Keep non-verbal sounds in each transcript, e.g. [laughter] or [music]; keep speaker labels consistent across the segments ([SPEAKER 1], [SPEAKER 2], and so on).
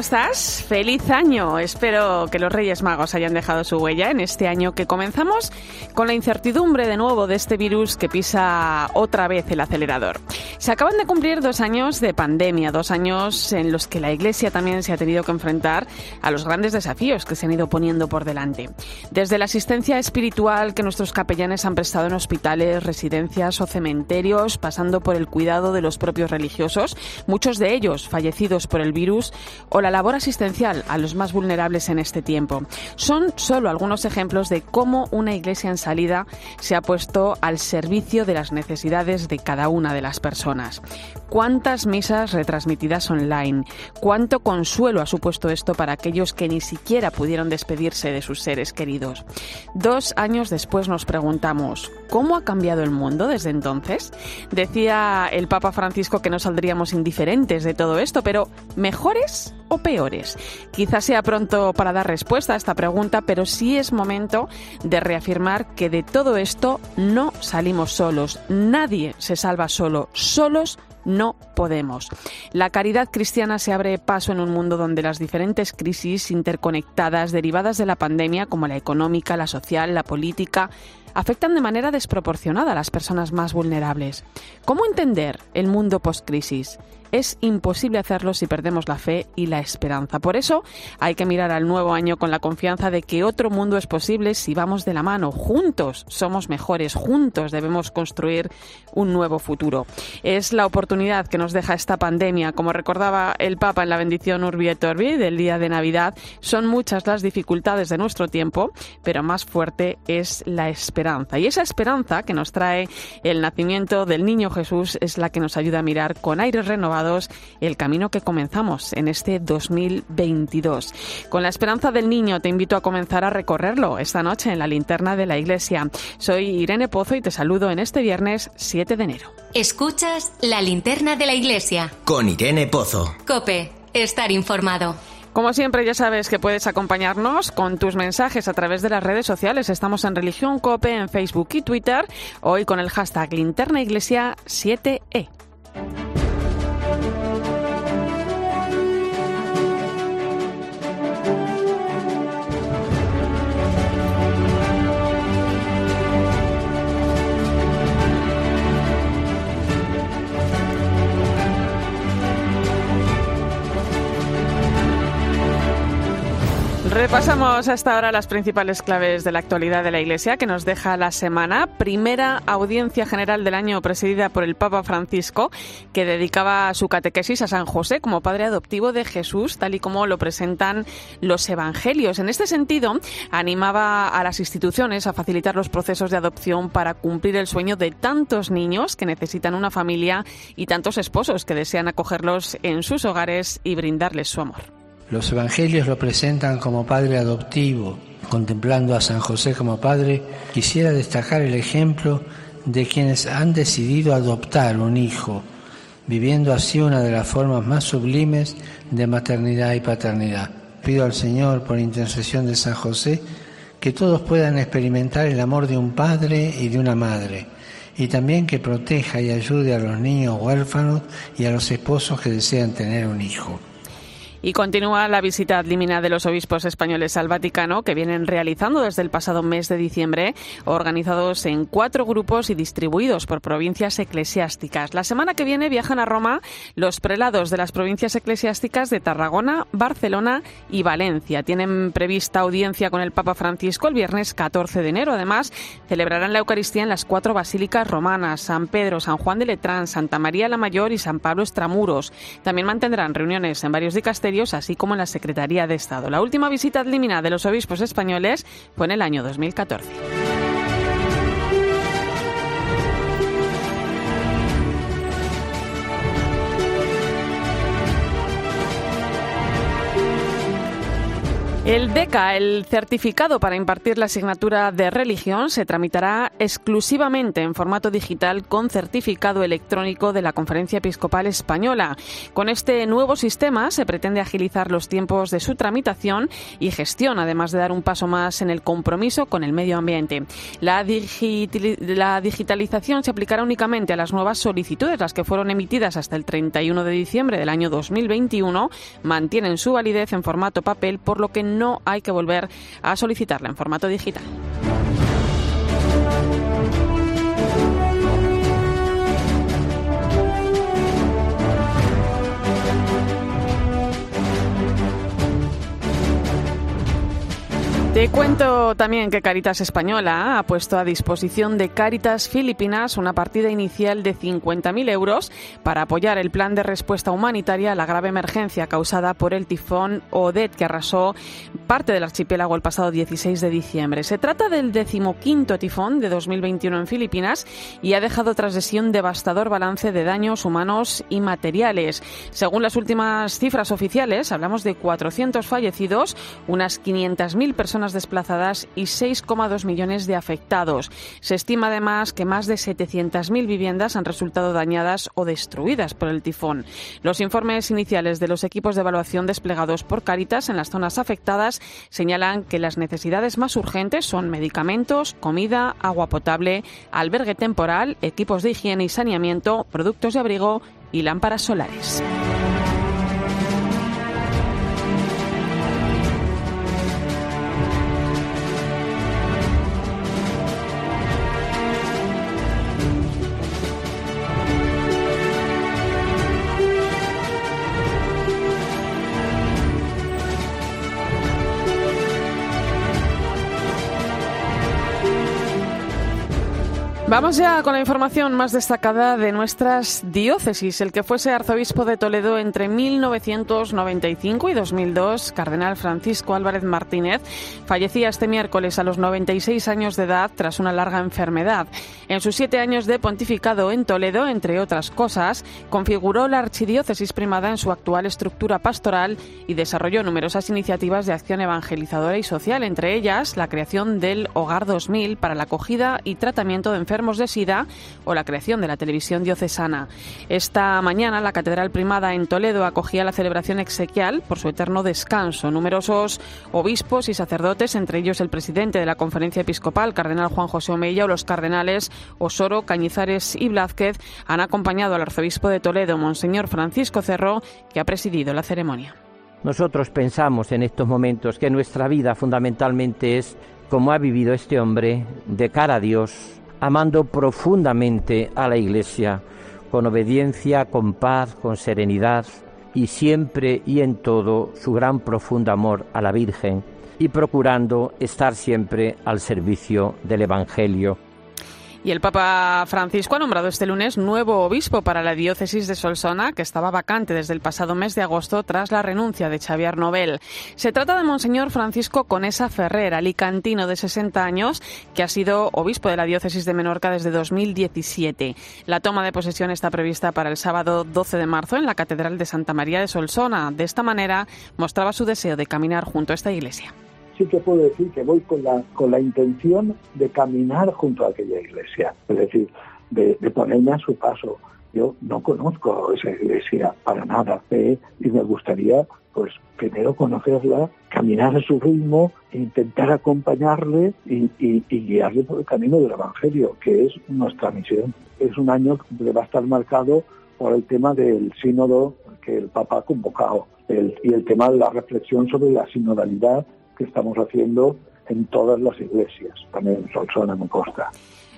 [SPEAKER 1] ¿Cómo estás? Feliz año. Espero que los Reyes Magos hayan dejado su huella en este año que comenzamos con la incertidumbre de nuevo de este virus que pisa otra vez el acelerador. Se acaban de cumplir dos años de pandemia, dos años en los que la Iglesia también se ha tenido que enfrentar a los grandes desafíos que se han ido poniendo por delante. Desde la asistencia espiritual que nuestros capellanes han prestado en hospitales, residencias o cementerios, pasando por el cuidado de los propios religiosos, muchos de ellos fallecidos por el virus, o la labor asistencial a los más vulnerables en este tiempo. Son solo algunos ejemplos de cómo una iglesia en salida se ha puesto al servicio de las necesidades de cada una de las personas. ¿Cuántas misas retransmitidas online? ¿Cuánto consuelo ha supuesto esto para aquellos que ni siquiera pudieron despedirse de sus seres queridos? Dos años después nos preguntamos, ¿cómo ha cambiado el mundo desde entonces? Decía el Papa Francisco que no saldríamos indiferentes de todo esto, pero ¿mejores o peores? Quizás sea pronto para dar respuesta a esta pregunta, pero sí es momento de reafirmar que de todo esto no salimos solos. Nadie se salva solo. Solos no podemos. La caridad cristiana se abre paso en un mundo donde las diferentes crisis interconectadas derivadas de la pandemia, como la económica, la social, la política, afectan de manera desproporcionada a las personas más vulnerables. ¿Cómo entender el mundo post-crisis? Es imposible hacerlo si perdemos la fe y la esperanza. Por eso hay que mirar al nuevo año con la confianza de que otro mundo es posible si vamos de la mano. Juntos somos mejores, juntos debemos construir un nuevo futuro. Es la oportunidad que nos deja esta pandemia. Como recordaba el Papa en la bendición Urbi et Orbi del día de Navidad, son muchas las dificultades de nuestro tiempo, pero más fuerte es la esperanza. Y esa esperanza que nos trae el nacimiento del niño Jesús es la que nos ayuda a mirar con aires renovados el camino que comenzamos en este 2022. Con la esperanza del niño te invito a comenzar a recorrerlo esta noche en la linterna de la iglesia. Soy Irene Pozo y te saludo en este viernes 7 de enero.
[SPEAKER 2] Escuchas la linterna de la iglesia.
[SPEAKER 3] Con Irene Pozo.
[SPEAKER 2] Cope, estar informado.
[SPEAKER 1] Como siempre, ya sabes que puedes acompañarnos con tus mensajes a través de las redes sociales. Estamos en Religión Cope en Facebook y Twitter, hoy con el hashtag Linterna Iglesia 7E. Repasamos hasta ahora las principales claves de la actualidad de la Iglesia que nos deja la semana. Primera audiencia general del año presidida por el Papa Francisco, que dedicaba su catequesis a San José como padre adoptivo de Jesús, tal y como lo presentan los evangelios. En este sentido, animaba a las instituciones a facilitar los procesos de adopción para cumplir el sueño de tantos niños que necesitan una familia y tantos esposos que desean acogerlos en sus hogares y brindarles su amor.
[SPEAKER 4] Los evangelios lo presentan como padre adoptivo. Contemplando a San José como padre, quisiera destacar el ejemplo de quienes han decidido adoptar un hijo, viviendo así una de las formas más sublimes de maternidad y paternidad. Pido al Señor, por intercesión de San José, que todos puedan experimentar el amor de un padre y de una madre, y también que proteja y ayude a los niños huérfanos y a los esposos que desean tener un hijo.
[SPEAKER 1] Y continúa la visita limina de los obispos españoles al Vaticano, que vienen realizando desde el pasado mes de diciembre, organizados en cuatro grupos y distribuidos por provincias eclesiásticas. La semana que viene viajan a Roma los prelados de las provincias eclesiásticas de Tarragona, Barcelona y Valencia. Tienen prevista audiencia con el Papa Francisco el viernes 14 de enero. Además, celebrarán la Eucaristía en las cuatro basílicas romanas, San Pedro, San Juan de Letrán, Santa María la Mayor y San Pablo Extramuros. También mantendrán reuniones en varios dicasterios así como en la Secretaría de Estado. La última visita ad limina de los obispos españoles fue en el año 2014. El DECA, el certificado para impartir la asignatura de religión, se tramitará exclusivamente en formato digital con certificado electrónico de la Conferencia Episcopal Española. Con este nuevo sistema se pretende agilizar los tiempos de su tramitación y gestión, además de dar un paso más en el compromiso con el medio ambiente. La, la digitalización se aplicará únicamente a las nuevas solicitudes, las que fueron emitidas hasta el 31 de diciembre del año 2021, mantienen su validez en formato papel, por lo que no hay que volver a solicitarla en formato digital. Te cuento también que Caritas Española ha puesto a disposición de Caritas Filipinas una partida inicial de 50.000 euros para apoyar el plan de respuesta humanitaria a la grave emergencia causada por el tifón Odette que arrasó parte del archipiélago el pasado 16 de diciembre. Se trata del decimoquinto tifón de 2021 en Filipinas y ha dejado tras de sí un devastador balance de daños humanos y materiales. Según las últimas cifras oficiales, hablamos de 400 fallecidos, unas 500.000 personas desplazadas y 6,2 millones de afectados. Se estima además que más de 700.000 viviendas han resultado dañadas o destruidas por el tifón. Los informes iniciales de los equipos de evaluación desplegados por Caritas en las zonas afectadas señalan que las necesidades más urgentes son medicamentos, comida, agua potable, albergue temporal, equipos de higiene y saneamiento, productos de abrigo y lámparas solares. Vamos ya con la información más destacada de nuestras diócesis. El que fuese arzobispo de Toledo entre 1995 y 2002, cardenal Francisco Álvarez Martínez, fallecía este miércoles a los 96 años de edad tras una larga enfermedad. En sus siete años de pontificado en Toledo, entre otras cosas, configuró la archidiócesis primada en su actual estructura pastoral y desarrolló numerosas iniciativas de acción evangelizadora y social, entre ellas la creación del Hogar 2000 para la acogida y tratamiento de enfermedades de SIDA o la creación de la televisión diocesana. Esta mañana la Catedral Primada en Toledo acogía la celebración exequial por su eterno descanso. Numerosos obispos y sacerdotes, entre ellos el presidente de la Conferencia Episcopal, Cardenal Juan José Omeya, o los cardenales Osoro, Cañizares y Blázquez, han acompañado al arzobispo de Toledo, Monseñor Francisco Cerro, que ha presidido la ceremonia.
[SPEAKER 5] Nosotros pensamos en estos momentos que nuestra vida fundamentalmente es como ha vivido este hombre, de cara a Dios, amando profundamente a la Iglesia, con obediencia, con paz, con serenidad y siempre y en todo su gran profundo amor a la Virgen y procurando estar siempre al servicio del Evangelio
[SPEAKER 1] y el Papa Francisco ha nombrado este lunes nuevo obispo para la diócesis de Solsona, que estaba vacante desde el pasado mes de agosto tras la renuncia de Xavier Nobel. Se trata de Monseñor Francisco Conesa Ferrer, alicantino de 60 años, que ha sido obispo de la diócesis de Menorca desde 2017. La toma de posesión está prevista para el sábado 12 de marzo en la Catedral de Santa María de Solsona. De esta manera mostraba su deseo de caminar junto a esta iglesia
[SPEAKER 6] sí que puedo decir que voy con la, con la intención de caminar junto a aquella iglesia, es decir, de, ponerme a su paso. Yo no conozco esa iglesia para nada y me gustaría, pues, primero conocerla, caminar a su ritmo, intentar acompañarle y, y, guiarle por el camino del Evangelio, que es nuestra misión. Es un año que va a estar marcado por el tema del sínodo que el Papa ha convocado y el tema de la reflexión sobre la sinodalidad que estamos haciendo en todas las iglesias, también en Solsona, en Costa.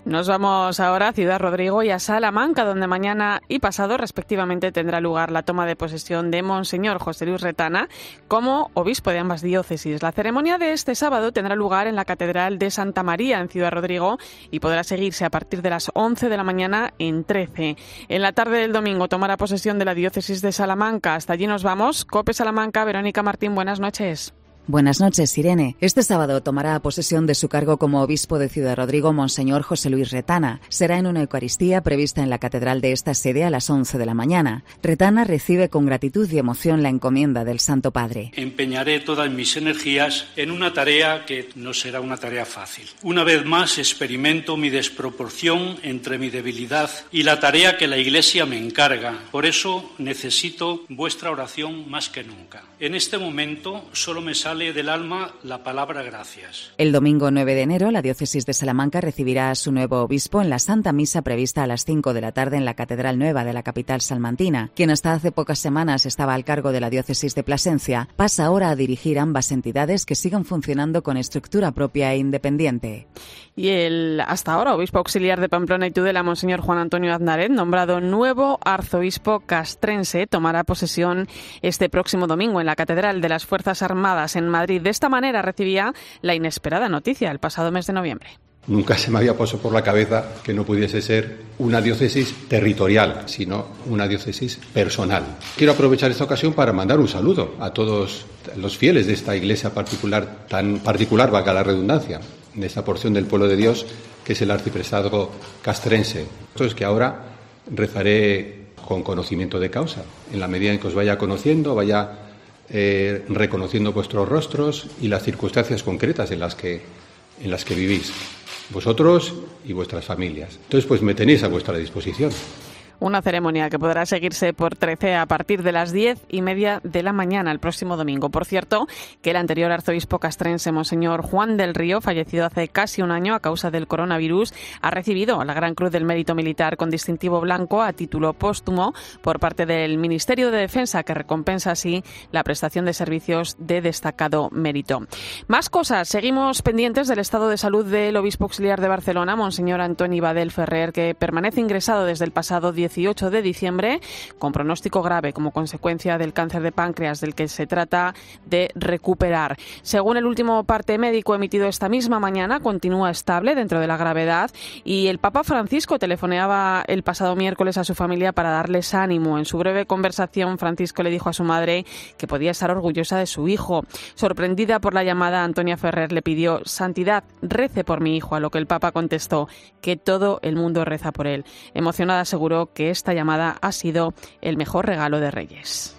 [SPEAKER 1] Nos vamos ahora a Ciudad Rodrigo y a Salamanca, donde mañana y pasado respectivamente tendrá lugar la toma de posesión de Monseñor José Luis Retana como obispo de ambas diócesis. La ceremonia de este sábado tendrá lugar en la Catedral de Santa María en Ciudad Rodrigo y podrá seguirse a partir de las 11 de la mañana en 13. En la tarde del domingo tomará posesión de la diócesis de Salamanca. Hasta allí nos vamos. Cope Salamanca, Verónica Martín, buenas noches.
[SPEAKER 7] Buenas noches, Irene. Este sábado tomará posesión de su cargo como obispo de Ciudad Rodrigo Monseñor José Luis Retana. Será en una Eucaristía prevista en la catedral de esta sede a las 11 de la mañana. Retana recibe con gratitud y emoción la encomienda del Santo Padre.
[SPEAKER 8] Empeñaré todas mis energías en una tarea que no será una tarea fácil. Una vez más experimento mi desproporción entre mi debilidad y la tarea que la Iglesia me encarga. Por eso necesito vuestra oración más que nunca. En este momento solo me sale del alma la palabra gracias.
[SPEAKER 7] El domingo 9 de enero, la diócesis de Salamanca recibirá a su nuevo obispo en la Santa Misa prevista a las 5 de la tarde en la Catedral Nueva de la capital salmantina. Quien hasta hace pocas semanas estaba al cargo de la diócesis de Plasencia, pasa ahora a dirigir ambas entidades que sigan funcionando con estructura propia e independiente.
[SPEAKER 1] Y el hasta ahora obispo auxiliar de Pamplona y Tudela, Monseñor Juan Antonio Aznaret, nombrado nuevo arzobispo castrense, tomará posesión este próximo domingo en la Catedral de las Fuerzas Armadas en Madrid. De esta manera recibía la inesperada noticia el pasado mes de noviembre.
[SPEAKER 9] Nunca se me había puesto por la cabeza que no pudiese ser una diócesis territorial, sino una diócesis personal. Quiero aprovechar esta ocasión para mandar un saludo a todos los fieles de esta iglesia particular, tan particular, valga la redundancia, de esta porción del pueblo de Dios que es el arciprestazgo castrense. Esto es que ahora rezaré con conocimiento de causa, en la medida en que os vaya conociendo, vaya eh, reconociendo vuestros rostros y las circunstancias concretas en las que, en las que vivís, vosotros y vuestras familias. Entonces, pues me tenéis a vuestra disposición.
[SPEAKER 1] Una ceremonia que podrá seguirse por 13 a partir de las 10 y media de la mañana el próximo domingo. Por cierto, que el anterior arzobispo castrense, Monseñor Juan del Río, fallecido hace casi un año a causa del coronavirus, ha recibido la Gran Cruz del Mérito Militar con distintivo blanco a título póstumo por parte del Ministerio de Defensa, que recompensa así la prestación de servicios de destacado mérito. Más cosas. Seguimos pendientes del estado de salud del obispo auxiliar de Barcelona, Monseñor Antoni Badel Ferrer, que permanece ingresado desde el pasado 10 18 de diciembre con pronóstico grave como consecuencia del cáncer de páncreas del que se trata de recuperar. Según el último parte médico emitido esta misma mañana, continúa estable dentro de la gravedad y el Papa Francisco telefoneaba el pasado miércoles a su familia para darles ánimo. En su breve conversación, Francisco le dijo a su madre que podía estar orgullosa de su hijo. Sorprendida por la llamada, Antonia Ferrer le pidió Santidad, rece por mi hijo, a lo que el Papa contestó que todo el mundo reza por él. Emocionada aseguró que esta llamada ha sido el mejor regalo de Reyes.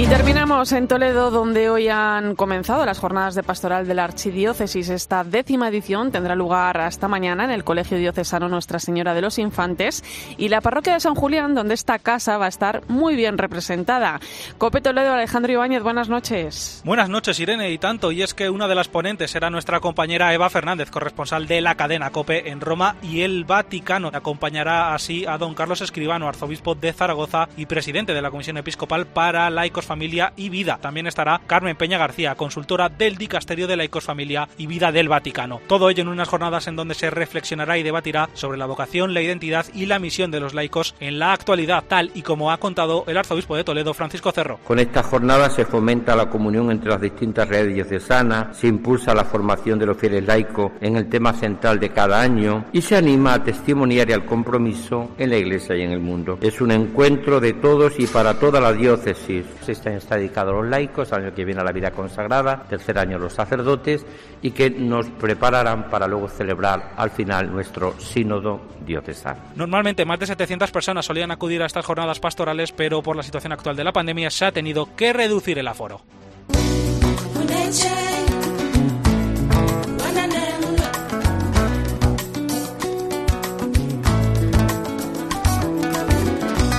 [SPEAKER 1] Y terminamos en Toledo, donde hoy han comenzado las jornadas de pastoral de la Archidiócesis. Esta décima edición tendrá lugar hasta mañana en el Colegio Diocesano Nuestra Señora de los Infantes y la parroquia de San Julián, donde esta casa va a estar muy bien representada. Cope Toledo, Alejandro Ibáñez, buenas noches.
[SPEAKER 10] Buenas noches, Irene, y tanto. Y es que una de las ponentes era nuestra compañera Eva Fernández, corresponsal de la cadena Cope en Roma y el Vaticano. Acompañará así a don Carlos Escribano, arzobispo de Zaragoza y presidente de la Comisión Episcopal para Laicos Familia y Vida. También estará Carmen Peña García, consultora del Dicasterio de Laicos Familia y Vida del Vaticano. Todo ello en unas jornadas en donde se reflexionará y debatirá sobre la vocación, la identidad y la misión de los laicos en la actualidad, tal y como ha contado el arzobispo de Toledo, Francisco Cerro.
[SPEAKER 5] Con esta jornada se fomenta la comunión entre las distintas redes diocesanas, se impulsa la formación de los fieles laicos en el tema central de cada año y se anima a testimoniar y al compromiso en la Iglesia y en el mundo. Es un encuentro de todos y para toda la diócesis este año está dedicado a los laicos, el año que viene a la vida consagrada, tercer año los sacerdotes y que nos prepararán para luego celebrar al final nuestro sínodo diocesano.
[SPEAKER 10] Normalmente más de 700 personas solían acudir a estas jornadas pastorales, pero por la situación actual de la pandemia se ha tenido que reducir el aforo.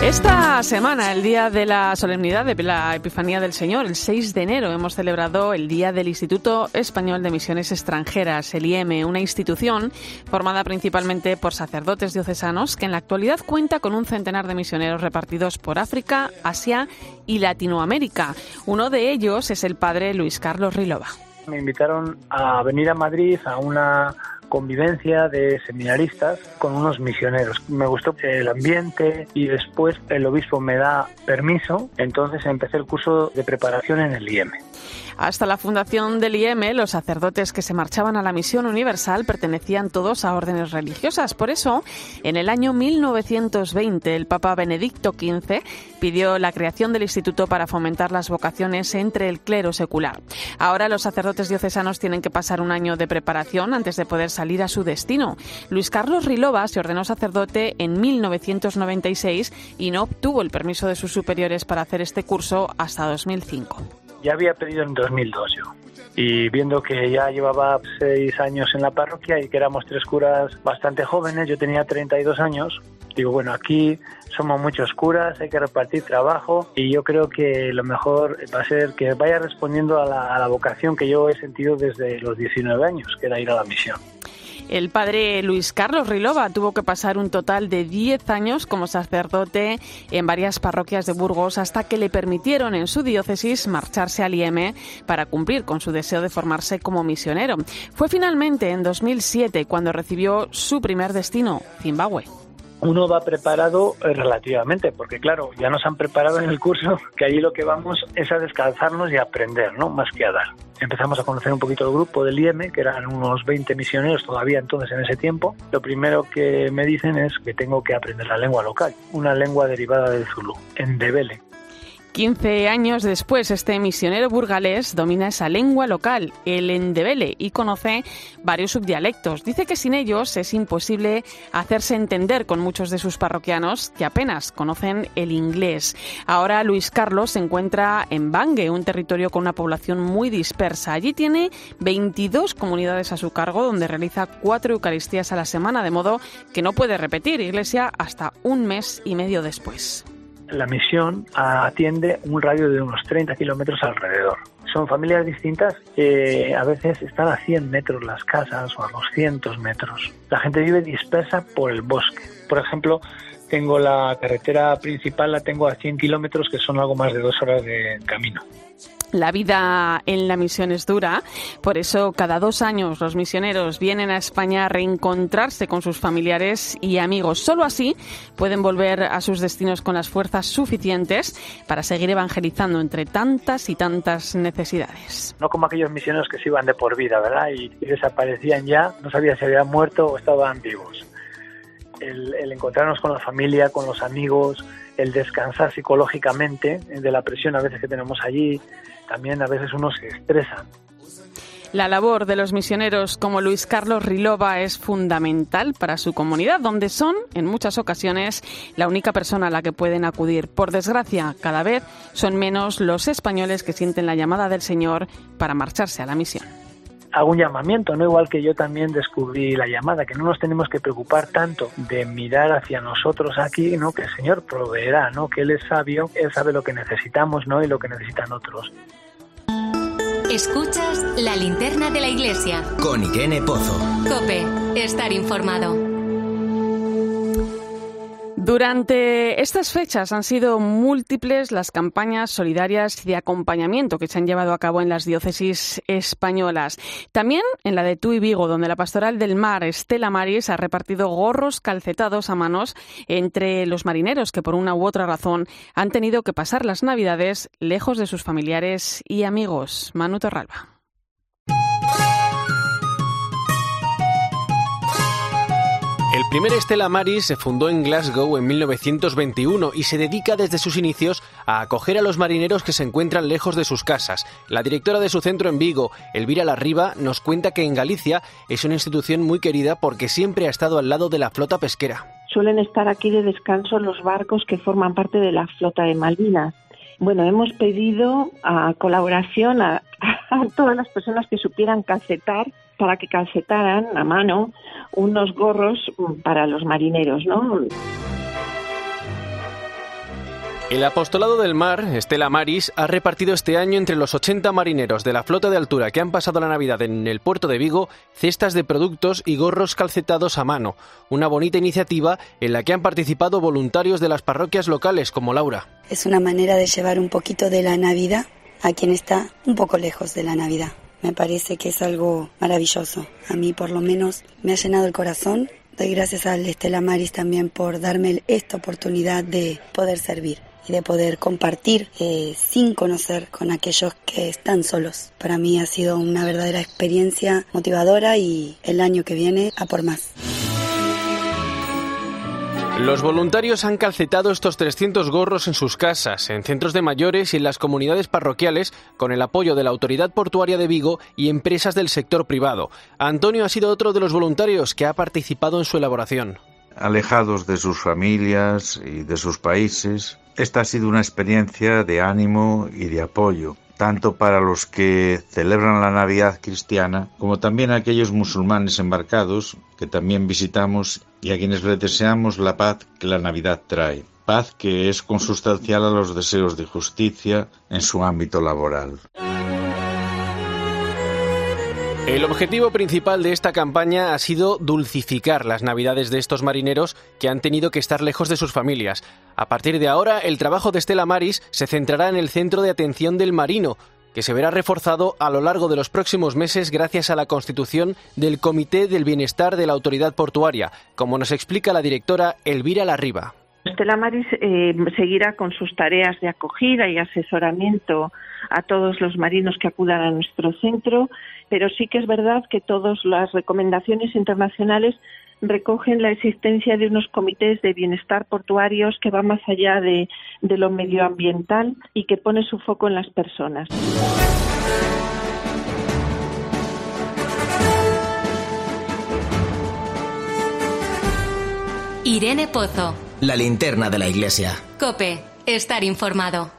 [SPEAKER 1] Esta semana, el día de la solemnidad de la Epifanía del Señor, el 6 de enero, hemos celebrado el Día del Instituto Español de Misiones Extranjeras, el IEM, una institución formada principalmente por sacerdotes diocesanos que en la actualidad cuenta con un centenar de misioneros repartidos por África, Asia y Latinoamérica. Uno de ellos es el padre Luis Carlos Rilova.
[SPEAKER 11] Me invitaron a venir a Madrid a una convivencia de seminaristas con unos misioneros. Me gustó el ambiente y después el obispo me da permiso, entonces empecé el curso de preparación en el IEM.
[SPEAKER 1] Hasta la fundación del IEM, los sacerdotes que se marchaban a la misión universal pertenecían todos a órdenes religiosas. Por eso, en el año 1920, el Papa Benedicto XV pidió la creación del Instituto para fomentar las vocaciones entre el clero secular. Ahora los sacerdotes diocesanos tienen que pasar un año de preparación antes de poder salir a su destino. Luis Carlos Rilova se ordenó sacerdote en 1996 y no obtuvo el permiso de sus superiores para hacer este curso hasta 2005.
[SPEAKER 11] Ya había pedido en 2002 yo. Y viendo que ya llevaba seis años en la parroquia y que éramos tres curas bastante jóvenes, yo tenía 32 años, digo, bueno, aquí somos muchos curas, hay que repartir trabajo y yo creo que lo mejor va a ser que vaya respondiendo a la, a la vocación que yo he sentido desde los 19 años, que era ir a la misión.
[SPEAKER 1] El padre Luis Carlos Rilova tuvo que pasar un total de 10 años como sacerdote en varias parroquias de Burgos hasta que le permitieron en su diócesis marcharse al IEM para cumplir con su deseo de formarse como misionero. Fue finalmente en 2007 cuando recibió su primer destino, Zimbabue
[SPEAKER 11] uno va preparado eh, relativamente, porque claro, ya nos han preparado en el curso que allí lo que vamos es a descalzarnos y a aprender, ¿no? Más que a dar. Empezamos a conocer un poquito el grupo del IEM, que eran unos 20 misioneros todavía entonces en ese tiempo. Lo primero que me dicen es que tengo que aprender la lengua local, una lengua derivada del Zulu, en Debele
[SPEAKER 1] 15 años después, este misionero burgalés domina esa lengua local, el endebele, y conoce varios subdialectos. Dice que sin ellos es imposible hacerse entender con muchos de sus parroquianos que apenas conocen el inglés. Ahora Luis Carlos se encuentra en Bangue, un territorio con una población muy dispersa. Allí tiene 22 comunidades a su cargo, donde realiza cuatro Eucaristías a la semana, de modo que no puede repetir iglesia hasta un mes y medio después
[SPEAKER 11] la misión atiende un radio de unos 30 kilómetros alrededor. Son familias distintas que a veces están a 100 metros las casas o a 200 metros. La gente vive dispersa por el bosque. Por ejemplo, tengo la carretera principal, la tengo a 100 kilómetros, que son algo más de dos horas de camino.
[SPEAKER 1] La vida en la misión es dura, por eso cada dos años los misioneros vienen a España a reencontrarse con sus familiares y amigos. Solo así pueden volver a sus destinos con las fuerzas suficientes para seguir evangelizando entre tantas y tantas necesidades.
[SPEAKER 11] No como aquellos misioneros que se iban de por vida, ¿verdad? Y, desaparecían ya, no sabía si habían muerto o estaban vivos. El, el encontrarnos con la familia, con los amigos, el descansar psicológicamente de la presión a veces que tenemos allí, también a veces uno se estresa.
[SPEAKER 1] La labor de los misioneros como Luis Carlos Rilova es fundamental para su comunidad, donde son, en muchas ocasiones, la única persona a la que pueden acudir. Por desgracia, cada vez son menos los españoles que sienten la llamada del Señor para marcharse a la misión
[SPEAKER 11] hago un llamamiento, ¿no? Igual que yo también descubrí la llamada, que no nos tenemos que preocupar tanto de mirar hacia nosotros aquí, ¿no? Que el Señor proveerá, ¿no? Que Él es sabio, Él sabe lo que necesitamos, ¿no? Y lo que necesitan otros.
[SPEAKER 2] Escuchas la linterna de la iglesia.
[SPEAKER 3] Con Irene Pozo.
[SPEAKER 2] Cope, estar informado.
[SPEAKER 1] Durante estas fechas han sido múltiples las campañas solidarias de acompañamiento que se han llevado a cabo en las diócesis españolas. También en la de Tuy Vigo, donde la Pastoral del Mar, Estela Maris, ha repartido gorros calcetados a manos entre los marineros que por una u otra razón han tenido que pasar las Navidades lejos de sus familiares y amigos. Manu Torralba.
[SPEAKER 12] El primer Estela Maris se fundó en Glasgow en 1921 y se dedica desde sus inicios a acoger a los marineros que se encuentran lejos de sus casas. La directora de su centro en Vigo, Elvira Larriba, nos cuenta que en Galicia es una institución muy querida porque siempre ha estado al lado de la flota pesquera.
[SPEAKER 13] Suelen estar aquí de descanso los barcos que forman parte de la flota de Malvinas. Bueno, hemos pedido a colaboración a, [laughs] a todas las personas que supieran calcetar para que calcetaran a mano unos gorros para los marineros, ¿no?
[SPEAKER 12] El Apostolado del Mar, Estela Maris, ha repartido este año entre los 80 marineros de la flota de altura que han pasado la Navidad en el puerto de Vigo cestas de productos y gorros calcetados a mano. Una bonita iniciativa en la que han participado voluntarios de las parroquias locales como Laura.
[SPEAKER 14] Es una manera de llevar un poquito de la Navidad a quien está un poco lejos de la Navidad. Me parece que es algo maravilloso. A mí por lo menos me ha llenado el corazón. Doy gracias al Estela Maris también por darme esta oportunidad de poder servir. Y de poder compartir eh, sin conocer con aquellos que están solos. Para mí ha sido una verdadera experiencia motivadora y el año que viene a por más.
[SPEAKER 12] Los voluntarios han calcetado estos 300 gorros en sus casas, en centros de mayores y en las comunidades parroquiales con el apoyo de la Autoridad Portuaria de Vigo y empresas del sector privado. Antonio ha sido otro de los voluntarios que ha participado en su elaboración.
[SPEAKER 15] Alejados de sus familias y de sus países, esta ha sido una experiencia de ánimo y de apoyo tanto para los que celebran la Navidad cristiana como también aquellos musulmanes embarcados que también visitamos y a quienes les deseamos la paz que la Navidad trae, paz que es consustancial a los deseos de justicia en su ámbito laboral.
[SPEAKER 12] El objetivo principal de esta campaña ha sido dulcificar las navidades de estos marineros que han tenido que estar lejos de sus familias. A partir de ahora, el trabajo de Estela Maris se centrará en el centro de atención del marino, que se verá reforzado a lo largo de los próximos meses gracias a la constitución del Comité del Bienestar de la Autoridad Portuaria, como nos explica la directora Elvira Larriba.
[SPEAKER 13] Estela Maris eh, seguirá con sus tareas de acogida y asesoramiento a todos los marinos que acudan a nuestro centro pero sí que es verdad que todas las recomendaciones internacionales recogen la existencia de unos comités de bienestar portuarios que van más allá de, de lo medioambiental y que pone su foco en las personas.
[SPEAKER 2] Irene Pozo.
[SPEAKER 3] La linterna de la iglesia.
[SPEAKER 2] Cope, estar informado.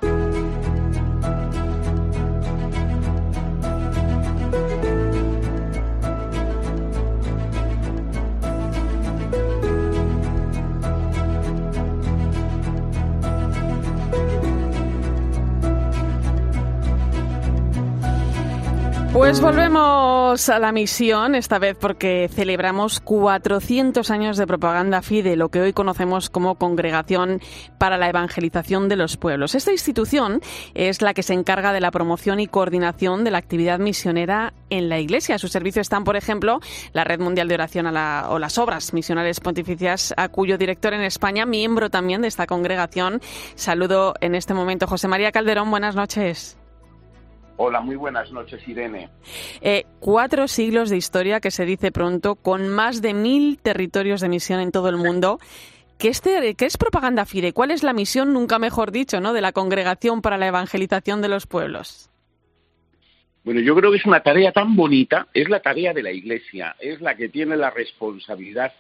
[SPEAKER 1] Pues volvemos a la misión, esta vez porque celebramos 400 años de propaganda FIDE, lo que hoy conocemos como Congregación para la Evangelización de los Pueblos. Esta institución es la que se encarga de la promoción y coordinación de la actividad misionera en la Iglesia. A su servicio están, por ejemplo, la Red Mundial de Oración o las Obras Misionales Pontificias, a cuyo director en España, miembro también de esta congregación. Saludo en este momento José María Calderón. Buenas noches.
[SPEAKER 16] Hola, muy buenas noches, Irene.
[SPEAKER 1] Eh, cuatro siglos de historia, que se dice pronto, con más de mil territorios de misión en todo el mundo. ¿Qué, este, ¿Qué es propaganda FIDE? ¿Cuál es la misión, nunca mejor dicho, ¿no? de la Congregación para la Evangelización de los Pueblos?
[SPEAKER 16] Bueno, yo creo que es una tarea tan bonita, es la tarea de la Iglesia, es la que tiene la responsabilidad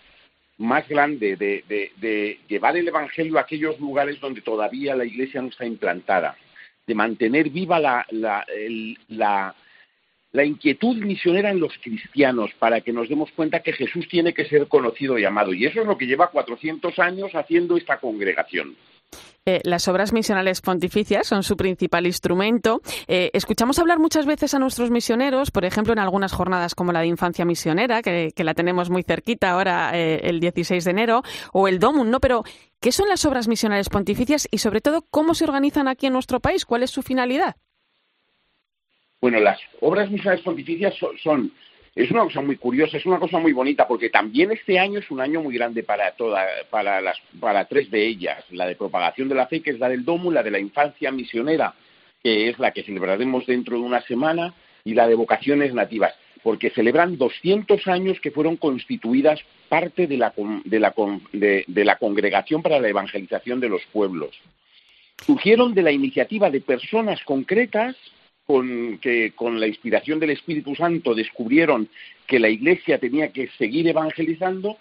[SPEAKER 16] más grande de, de llevar el Evangelio a aquellos lugares donde todavía la Iglesia no está implantada de mantener viva la, la, la, inquietud misionera en los cristianos para que nos demos cuenta que Jesús tiene que ser conocido y amado. Y eso es lo que lleva 400 años haciendo esta congregación.
[SPEAKER 1] Eh, las obras misionales pontificias son su principal instrumento. Eh, escuchamos hablar muchas veces a nuestros misioneros, por ejemplo, en algunas jornadas como la de Infancia Misionera, que, la tenemos muy cerquita ahora eh, el 16 de enero, o el DOMUN, ¿no? Pero, ¿qué son las obras misionales pontificias y, sobre todo, cómo se organizan aquí en nuestro país? ¿Cuál es su finalidad?
[SPEAKER 16] Bueno, las obras misionales pontificias son es una cosa muy curiosa, es una cosa muy bonita, porque también este año es un año muy grande para toda, para las, para tres de ellas, la de propagación de la fe, que es la del Domo, la de la infancia misionera, que es la que celebraremos dentro de una semana, y la de vocaciones nativas, porque celebran 200 años que fueron constituidas parte de la, de la, de la congregación para la evangelización de los pueblos. Surgieron de la iniciativa de personas concretas con, que con la inspiración del Espíritu Santo descubrieron que la Iglesia tenía que seguir evangelizando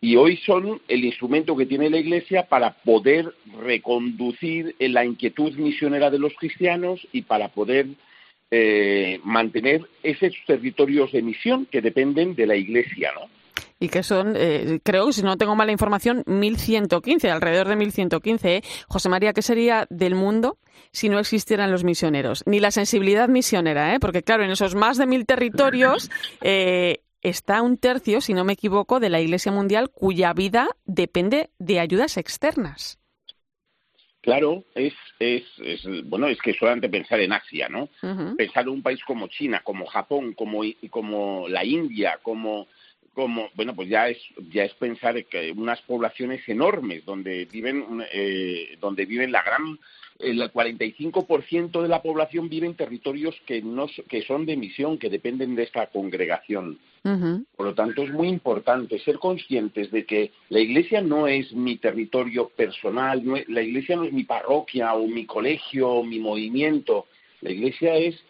[SPEAKER 16] y hoy son el instrumento que tiene la Iglesia para poder reconducir la inquietud misionera de los cristianos y para poder eh, mantener esos territorios de misión que dependen de la Iglesia, ¿no?
[SPEAKER 1] Y que son, eh, creo, si no tengo mala información, 1115, alrededor de 1115. ¿eh? José María, ¿qué sería del mundo si no existieran los misioneros? Ni la sensibilidad misionera, ¿eh? porque claro, en esos más de mil territorios [laughs] eh, está un tercio, si no me equivoco, de la Iglesia Mundial cuya vida depende de ayudas externas.
[SPEAKER 16] Claro, es, es, bueno, es que solamente pensar en Asia, ¿no? Pensar en un país como China, como Japón, como, como la India, como como bueno pues ya es ya es pensar que unas poblaciones enormes donde viven eh, donde viven la gran el 45% de la población vive en territorios que no que son de misión que dependen de esta congregación. Por lo tanto es muy importante ser conscientes de que la iglesia no es mi territorio personal no la iglesia no es mi parroquia o mi colegio o mi movimiento. La iglesia es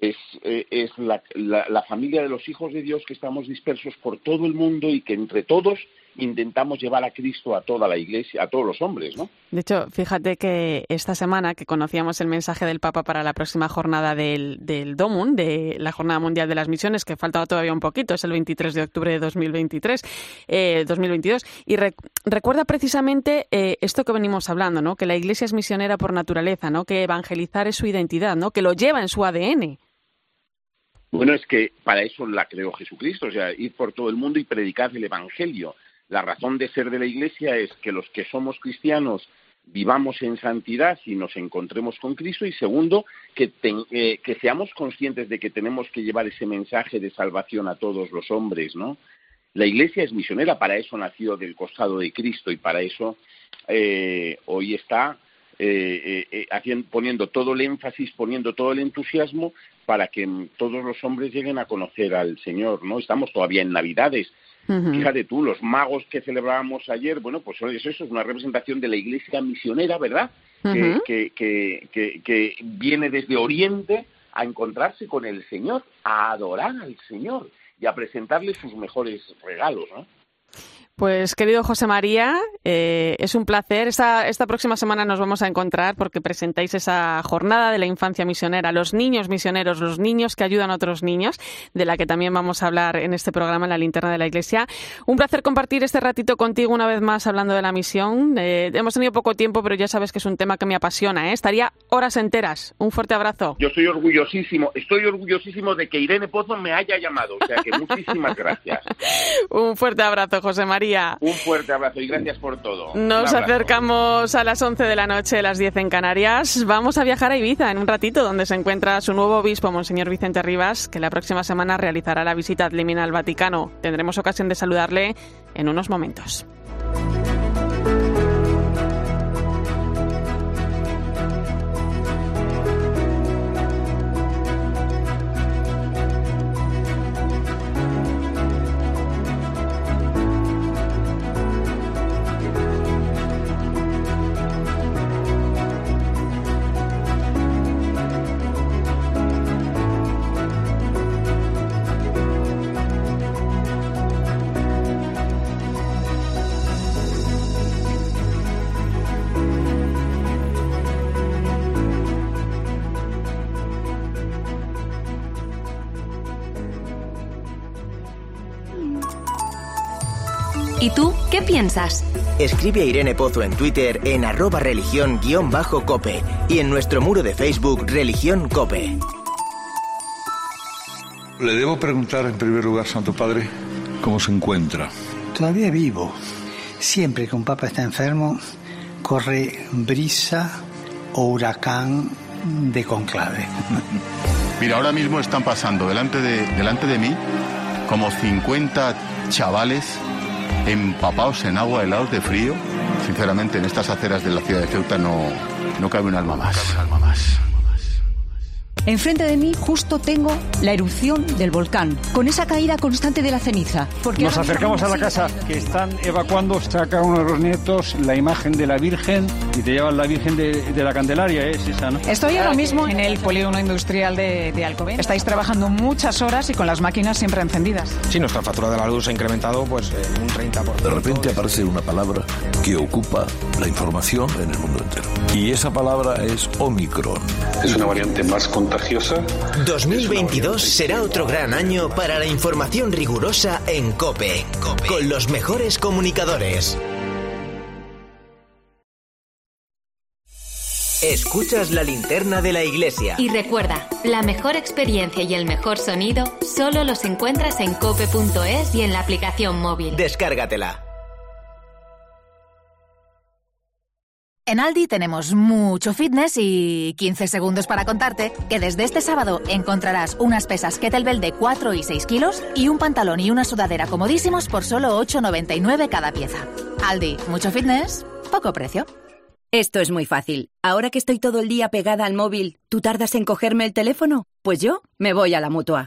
[SPEAKER 16] es, eh, la, la, familia de los hijos de Dios que estamos dispersos por todo el mundo y que entre todos intentamos llevar a Cristo a toda la iglesia, a todos los hombres, ¿no?
[SPEAKER 1] De hecho, fíjate que esta semana que conocíamos el mensaje del Papa para la próxima jornada del, del DOMUN, de la Jornada Mundial de las Misiones, que faltaba todavía un poquito, es el 23 de octubre de 2023, eh, 2022, y recuerda precisamente eh, esto que venimos hablando, ¿no? Que la iglesia es misionera por naturaleza, ¿no? Que evangelizar es su identidad, ¿no? Que lo lleva en su ADN.
[SPEAKER 16] Bueno, es que para eso la creó Jesucristo, o sea, ir por todo el mundo y predicar el Evangelio. La razón de ser de la Iglesia es que los que somos cristianos vivamos en santidad y nos encontremos con Cristo y segundo, que, eh, que seamos conscientes de que tenemos que llevar ese mensaje de salvación a todos los hombres, ¿no? La Iglesia es misionera, para eso nació del costado de Cristo y para eso eh, hoy está eh, eh, eh poniendo todo el énfasis, poniendo todo el entusiasmo para que todos los hombres lleguen a conocer al Señor, ¿no? Estamos todavía en Navidades. Fíjate tú, los magos que celebrábamos ayer, bueno, pues eso es una representación de la iglesia misionera, ¿verdad? que, que, que, que viene desde Oriente a encontrarse con el Señor, a adorar al Señor y a presentarle sus mejores regalos, ¿no?
[SPEAKER 1] Pues querido José María, eh, es un placer. Esta, esta próxima semana nos vamos a encontrar porque presentáis esa jornada de la infancia misionera, los niños misioneros, los niños que ayudan a otros niños, de la que también vamos a hablar en este programa en la linterna de la Iglesia. Un placer compartir este ratito contigo una vez más hablando de la misión. Eh, hemos tenido poco tiempo, pero ya sabes que es un tema que me apasiona. ¿eh? Estaría horas enteras. Un fuerte abrazo.
[SPEAKER 16] Yo estoy orgullosísimo, estoy orgullosísimo de que Irene Pozo me haya llamado. O sea que [laughs] muchísimas gracias.
[SPEAKER 1] un fuerte abrazo, José María.
[SPEAKER 16] Un fuerte abrazo y gracias por todo.
[SPEAKER 1] Nos acercamos a las 11 de la noche, las 10 en Canarias. Vamos a viajar a Ibiza en un ratito, donde se encuentra su nuevo obispo, Monseñor Vicente Rivas, que la próxima semana realizará la visita ad al Vaticano. Tendremos ocasión de saludarle en unos momentos.
[SPEAKER 3] Escribe a Irene Pozo en Twitter en arroba religión-cope y en nuestro muro de Facebook Religión Cope.
[SPEAKER 17] Le debo preguntar en primer lugar, Santo Padre, cómo se encuentra.
[SPEAKER 4] Todavía vivo. Siempre que un papa está enfermo, corre brisa o huracán de conclave. [laughs]
[SPEAKER 17] Mira, ahora mismo están pasando delante de, delante de mí como 50 chavales empapados en agua, helados de frío. Sinceramente, en estas aceras de la ciudad de Ceuta no, no cabe un alma más. Cabe un alma más.
[SPEAKER 18] Enfrente de mí justo tengo la erupción del volcán, con esa caída constante de la ceniza.
[SPEAKER 19] Nos acercamos a la casa que están evacuando, saca uno de los nietos la imagen de la Virgen y te llevan la Virgen de, la Candelaria, es esa, ¿no?
[SPEAKER 20] Estoy ahora mismo en el polígono industrial de, de Alcobendas. Estáis trabajando muchas horas y con las máquinas siempre encendidas.
[SPEAKER 21] Sí, nuestra factura de la luz ha incrementado pues eh, un 30%.
[SPEAKER 22] De repente aparece una palabra que ocupa la información en el mundo entero. Y esa palabra es Omicron.
[SPEAKER 23] Es una variante más contagiosa
[SPEAKER 3] 2022 será otro gran año para la información rigurosa en COPE, con los mejores comunicadores. Escuchas la linterna de la iglesia.
[SPEAKER 2] Y recuerda, la mejor experiencia y el mejor sonido solo los encuentras en cope.es y en la aplicación móvil.
[SPEAKER 3] Descárgatela.
[SPEAKER 24] En Aldi tenemos mucho fitness y 15 segundos para contarte que desde este sábado encontrarás unas pesas Kettlebell de 4 y 6 kilos y un pantalón y una sudadera comodísimos por solo 8,99 cada pieza. Aldi, mucho fitness, poco precio.
[SPEAKER 25] Esto es muy fácil. Ahora que estoy todo el día pegada al móvil, ¿tú tardas en cogerme el teléfono? Pues yo me voy a la mutua.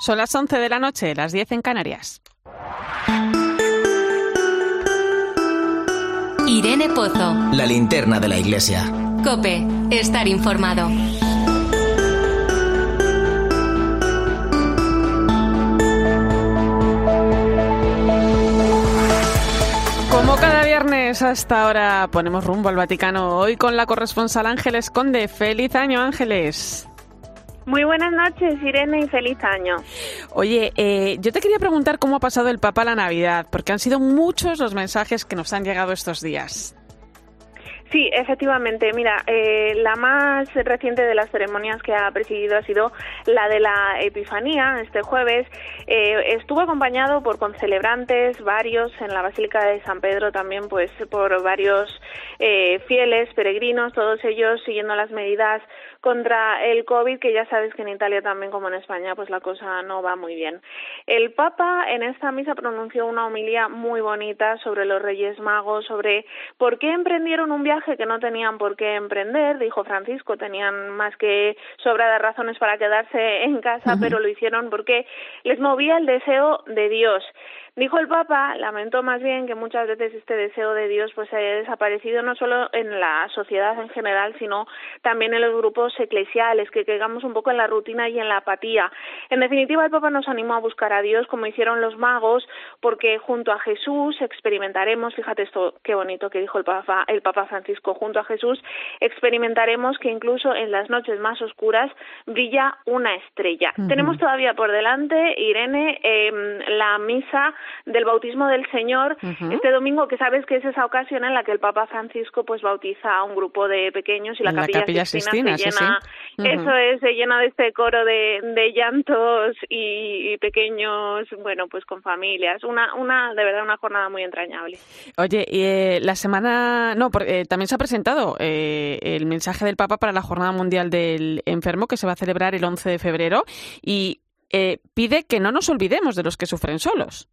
[SPEAKER 1] Son las 11 de la noche, las 10 en Canarias.
[SPEAKER 2] Irene Pozo.
[SPEAKER 3] La linterna de la iglesia.
[SPEAKER 2] Cope, estar informado.
[SPEAKER 1] Como cada viernes hasta ahora ponemos rumbo al Vaticano, hoy con la corresponsal Ángeles Conde. Feliz año, Ángeles.
[SPEAKER 26] Muy buenas noches, Irene, y feliz año.
[SPEAKER 1] Oye, eh, yo te quería preguntar cómo ha pasado el Papa la Navidad, porque han sido muchos los mensajes que nos han llegado estos días.
[SPEAKER 26] Sí, efectivamente. Mira, eh, la más reciente de las ceremonias que ha presidido ha sido la de la Epifanía, este jueves. Eh, estuvo acompañado por concelebrantes, varios en la Basílica de San Pedro también, pues por varios eh, fieles, peregrinos, todos ellos siguiendo las medidas contra el COVID, que ya sabes que en Italia también como en España, pues la cosa no va muy bien. El Papa en esta misa pronunció una homilía muy bonita sobre los Reyes Magos, sobre por qué emprendieron un viaje que no tenían por qué emprender, dijo Francisco, tenían más que sobra de razones para quedarse en casa, pero lo hicieron porque les movía el deseo de Dios. Dijo el Papa, lamentó más bien que muchas veces este deseo de Dios pues haya desaparecido no solo en la sociedad en general, sino también en los grupos eclesiales, que caigamos un poco en la rutina y en la apatía. En definitiva, el Papa nos animó a buscar a Dios como hicieron los magos, porque junto a Jesús experimentaremos, fíjate esto qué bonito que dijo el Papa, el Papa Francisco, junto a Jesús experimentaremos que incluso en las noches más oscuras brilla una estrella. Tenemos todavía por delante, Irene, eh, la misa del bautismo del Señor este domingo, que sabes que es esa ocasión en la que el Papa Francisco pues bautiza a un grupo de pequeños y la, capilla, Sistina, se llena, eso es, se llena de este coro de, de llantos y, pequeños, bueno, pues con familias, una, una, de verdad, una jornada muy entrañable.
[SPEAKER 1] Oye, y, eh, la semana, no, porque, eh, también se ha presentado eh, el mensaje del Papa para la Jornada Mundial del Enfermo, que se va a celebrar el 11 de febrero, y pide que no nos olvidemos de los que sufren solos.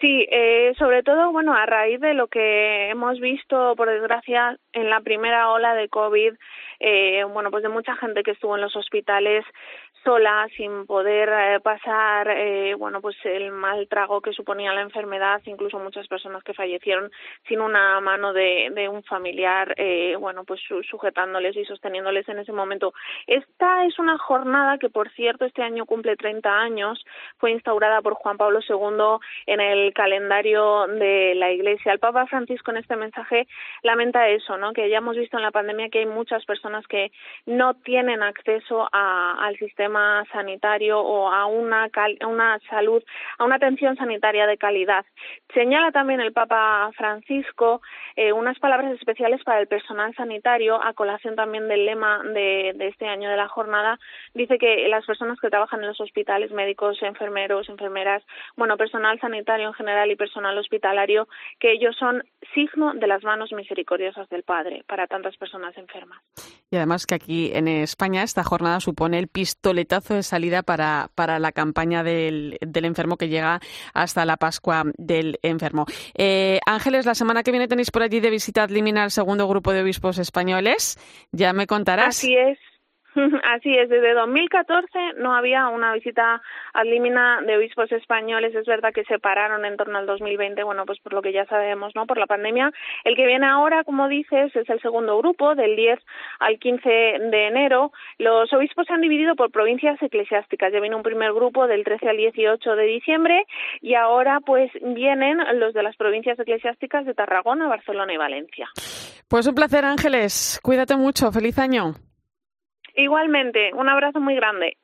[SPEAKER 26] Sí, eh, sobre todo, bueno, a raíz de lo que hemos visto, por desgracia, en la primera ola de COVID, eh, bueno, pues de mucha gente que estuvo en los hospitales sola, sin poder eh, pasar, eh, bueno, pues el mal trago que suponía la enfermedad, incluso muchas personas que fallecieron sin una mano de, de un familiar, eh, bueno, pues sujetándoles y sosteniéndoles en ese momento. Esta es una jornada que, por cierto, este año cumple 30 años, fue instaurada por Juan Pablo II en el calendario de la Iglesia. El Papa Francisco en este mensaje lamenta eso, ¿no? Que ya hemos visto en la pandemia que hay muchas personas que no tienen acceso al sistema sanitario o a una, una salud, a una atención sanitaria de calidad. Señala también el Papa Francisco eh, unas palabras especiales para el personal sanitario, a colación también del lema de, de este año de la jornada. Dice que las personas que trabajan en los hospitales, médicos, enfermeros, enfermeras, bueno, personal sanitario en general y personal hospitalario, que ellos son signo de las manos misericordiosas del Padre para tantas personas enfermas.
[SPEAKER 1] Y además que aquí en España esta jornada supone el pistoletazo de salida para, para la campaña del, del enfermo que llega hasta la Pascua del enfermo. Eh, Ángeles, la semana que viene tenéis por allí de visita Limina al segundo grupo de obispos españoles. Ya me contarás.
[SPEAKER 26] Así es. [laughs] Así es, desde 2014 no había una visita al límina de obispos españoles. Es verdad que se pararon en torno al 2020, bueno, pues por lo que ya sabemos, ¿no? Por la pandemia. El que viene ahora, como dices, es el segundo grupo, del 10 al 15 de enero. Los obispos se han dividido por provincias eclesiásticas. Ya viene un primer grupo del 13 al 18 de diciembre y ahora, pues, vienen los de las provincias eclesiásticas de Tarragona, Barcelona y Valencia.
[SPEAKER 1] Pues un placer, Ángeles. Cuídate mucho. Feliz año.
[SPEAKER 26] Igualmente, un abrazo muy grande.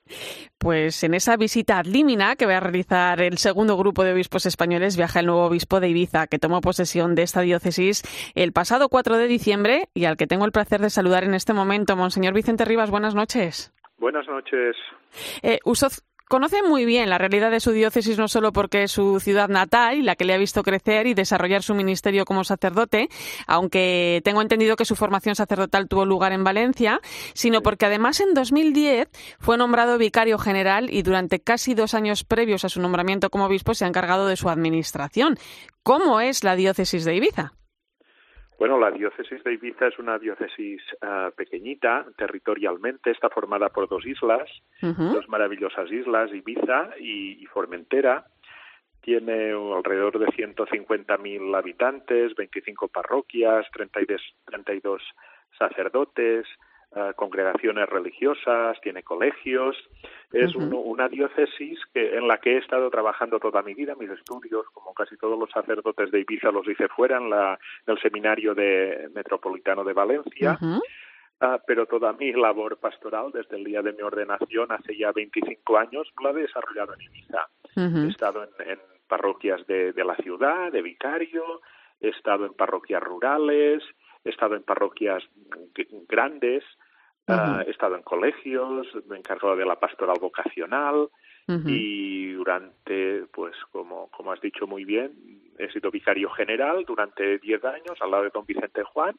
[SPEAKER 1] Pues en esa visita ad limina que va a realizar el segundo grupo de obispos españoles viaja el nuevo obispo de Ibiza, que tomó posesión de esta diócesis el pasado 4 de diciembre y al que tengo el placer de saludar en este momento. Monseñor Vicente Rivas, buenas noches.
[SPEAKER 27] Buenas noches.
[SPEAKER 1] Eh, Conoce muy bien la realidad de su diócesis no solo porque es su ciudad natal y la que le ha visto crecer y desarrollar su ministerio como sacerdote, aunque tengo entendido que su formación sacerdotal tuvo lugar en Valencia, sino porque además en 2010 fue nombrado vicario general y durante casi dos años previos a su nombramiento como obispo se ha encargado de su administración. ¿Cómo es la diócesis de Ibiza?
[SPEAKER 27] Bueno, la diócesis de Ibiza es una diócesis uh, pequeñita, territorialmente, está formada por dos islas, uh -huh. dos maravillosas islas, Ibiza y, y Formentera. Tiene alrededor de 150.000 habitantes, 25 parroquias, 32, 32 sacerdotes, uh, congregaciones religiosas, tiene colegios. Es uh -huh. un, una diócesis que, en la que he estado trabajando toda mi vida, mis estudios, como casi todos los sacerdotes de Ibiza, los hice fuera en, la, en el seminario de, metropolitano de Valencia. Uh -huh. Uh, pero toda mi labor pastoral desde el día de mi ordenación hace ya 25 años la he desarrollado en Ibiza. Uh -huh. He estado en, en parroquias de, de, la ciudad, de vicario, he estado en parroquias rurales, he estado en parroquias grandes, uh -huh. he estado en colegios, me he encargado de la pastoral vocacional uh -huh. y durante, pues como, como has dicho muy bien, he sido vicario general durante 10 años al lado de don Vicente Juan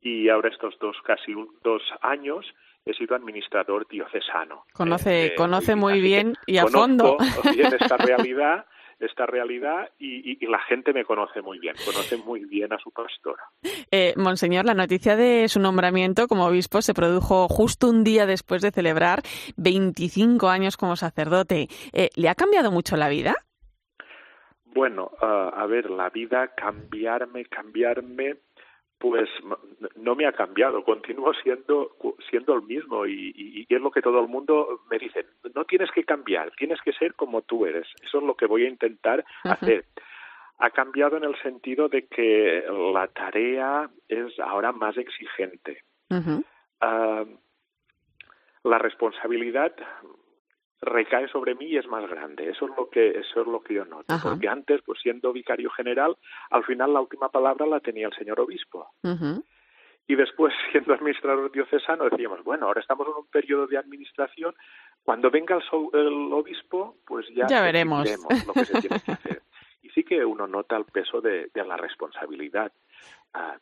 [SPEAKER 27] y ahora estos dos casi dos años he sido administrador diocesano.
[SPEAKER 1] Conoce, eh, conoce muy bien y a fondo
[SPEAKER 27] bien esta [laughs] realidad esta realidad y, y, y, la gente me conoce muy bien, conoce muy bien a su pastora.
[SPEAKER 1] Eh, Monseñor, la noticia de su nombramiento como obispo se produjo justo un día después de celebrar 25 años como sacerdote. Eh, ¿Le ha cambiado mucho la vida?
[SPEAKER 27] Bueno, uh, a ver, la vida, cambiarme, cambiarme, pues no me ha cambiado, continúo siendo siendo el mismo y, y, y, es lo que todo el mundo me dice, no tienes que cambiar, tienes que ser como tú eres. Eso es lo que voy a intentar uh -huh. hacer. Ha cambiado en el sentido de que la tarea es ahora más exigente. Uh -huh. uh, la responsabilidad recae sobre mí y es más grande. Eso es lo que eso es lo que yo noto. Ajá. Porque antes, pues siendo vicario general, al final la última palabra la tenía el señor obispo. Uh -huh. Y después, [laughs] siendo administrador diocesano, decíamos, bueno, ahora estamos en un periodo de administración. Cuando venga el, el obispo, pues ya,
[SPEAKER 1] ya veremos
[SPEAKER 27] lo que se tiene que hacer. [laughs] Y sí que uno nota el peso de, de la responsabilidad. Uh,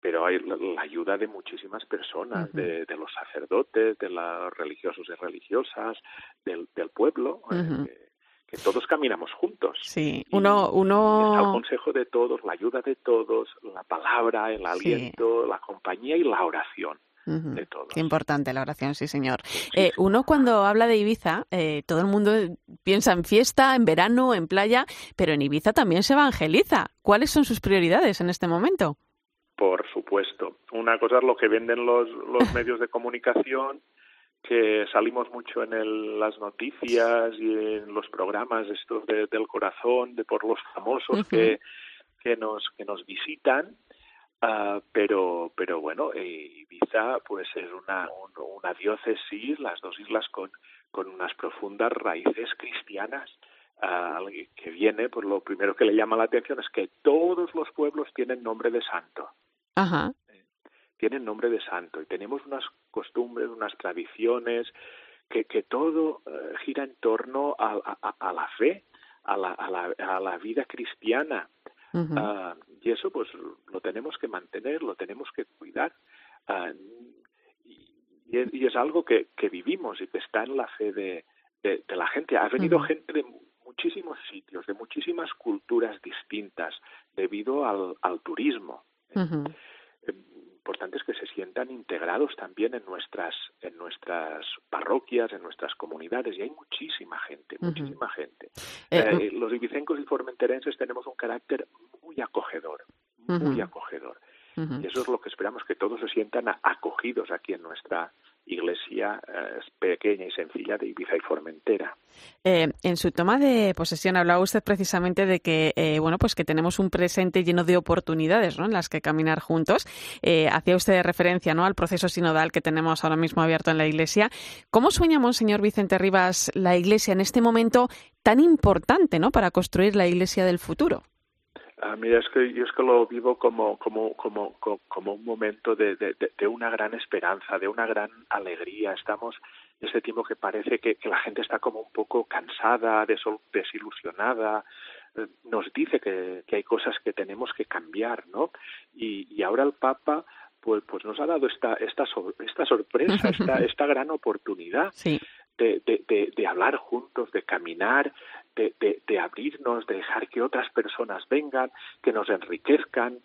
[SPEAKER 27] pero hay la ayuda de muchísimas personas, uh -huh. de, de, los sacerdotes, de los religiosos y religiosas, del, del pueblo, uh -huh. eh, que, todos caminamos juntos.
[SPEAKER 1] Sí, uno... uno...
[SPEAKER 27] el consejo de todos, la ayuda de todos, la palabra, el aliento, sí. la compañía y la oración. Uh -huh. De todos.
[SPEAKER 1] Qué importante la oración, sí, señor. Sí, eh, uno cuando habla de Ibiza, eh, todo el mundo piensa en fiesta, en verano, en playa, pero en Ibiza también se evangeliza. ¿Cuáles son sus prioridades en este momento?
[SPEAKER 27] Por supuesto. Una cosa es lo que venden los, los [laughs] medios de comunicación, que salimos mucho en el, las noticias y en los programas estos de, del corazón, de por los famosos uh -huh. que, que, nos, que nos visitan. Uh, pero pero bueno eh, Ibiza pues es una un, una diócesis las dos islas con con unas profundas raíces cristianas uh, que viene pues lo primero que le llama la atención es que todos los pueblos tienen nombre de santo
[SPEAKER 1] Ajá.
[SPEAKER 27] Tienen nombre de santo y tenemos unas costumbres, unas tradiciones, que, que todo uh, gira en torno a, a, a, la fe, a la, a la, a la vida cristiana. Uh -huh. uh, y eso pues lo tenemos que mantener, lo tenemos que cuidar. Y, y, es, algo que, que, vivimos y que está en la fe de, de, de la gente. Ha venido -huh. gente de muchísimos sitios, de muchísimas culturas distintas, debido al, al turismo.
[SPEAKER 1] Uh -huh
[SPEAKER 27] importante es que se sientan integrados también en nuestras en nuestras parroquias, en nuestras comunidades y hay muchísima gente, muchísima gente. Eh, los ibicencos y formenterenses tenemos un carácter muy acogedor, muy acogedor. Y eso es lo que esperamos que todos se sientan acogidos aquí en nuestra iglesia eh, pequeña y sencilla de Ibiza y Formentera.
[SPEAKER 1] Eh, en su toma de posesión hablaba usted precisamente de que eh, bueno pues que tenemos un presente lleno de oportunidades ¿no? en las que caminar juntos. hacía usted referencia ¿no? al proceso sinodal que tenemos ahora mismo abierto en la iglesia. ¿Cómo sueña Monseñor Vicente Rivas la iglesia en este momento tan importante ¿no? para construir la iglesia del futuro?
[SPEAKER 27] Ah, mira, es que yo es que lo vivo como, como, como, como un momento de, de, de, una gran esperanza, de una gran alegría. Estamos en este tiempo que parece que, que la gente está como un poco cansada, desilusionada, eh, nos dice que, que hay cosas que tenemos que cambiar, ¿no? Y, y ahora el Papa pues, pues nos ha dado esta, esta, esta sorpresa, esta, [laughs] esta gran oportunidad de, de, de, hablar juntos, de caminar, de, de, abrirnos, de dejar que otras personas vengan, que nos enriquezcan.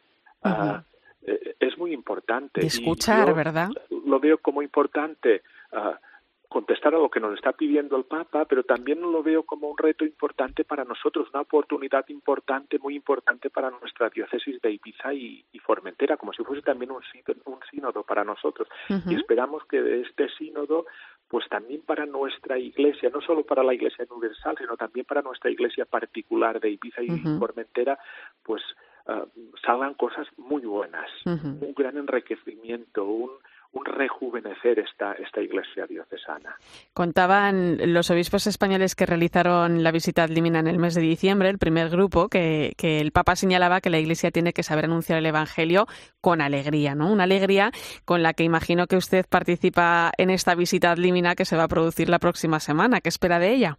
[SPEAKER 27] Ah, eh, es muy importante.
[SPEAKER 1] escuchar, ¿verdad?
[SPEAKER 27] Lo veo como importante. Uh, contestar a lo que nos está pidiendo el Papa, pero también lo veo como un reto importante para nosotros, una oportunidad importante, muy importante para nuestra diócesis de Ibiza y, Formentera, como si fuese también un, un sínodo para nosotros. Y esperamos que de este sínodo, pues también para nuestra iglesia, no solo para la iglesia universal, sino también para nuestra iglesia particular de Ibiza y Formentera, pues uh, salgan cosas muy buenas, un gran enriquecimiento, un un rejuvenecer esta, esta iglesia diocesana.
[SPEAKER 1] Contaban los obispos españoles que realizaron la visita al Limina en el mes de diciembre, el primer grupo, que, que, el Papa señalaba que la iglesia tiene que saber anunciar el Evangelio con alegría, ¿no? Una alegría con la que imagino que usted participa en esta visita al Limina que se va a producir la próxima semana. ¿Qué espera de ella?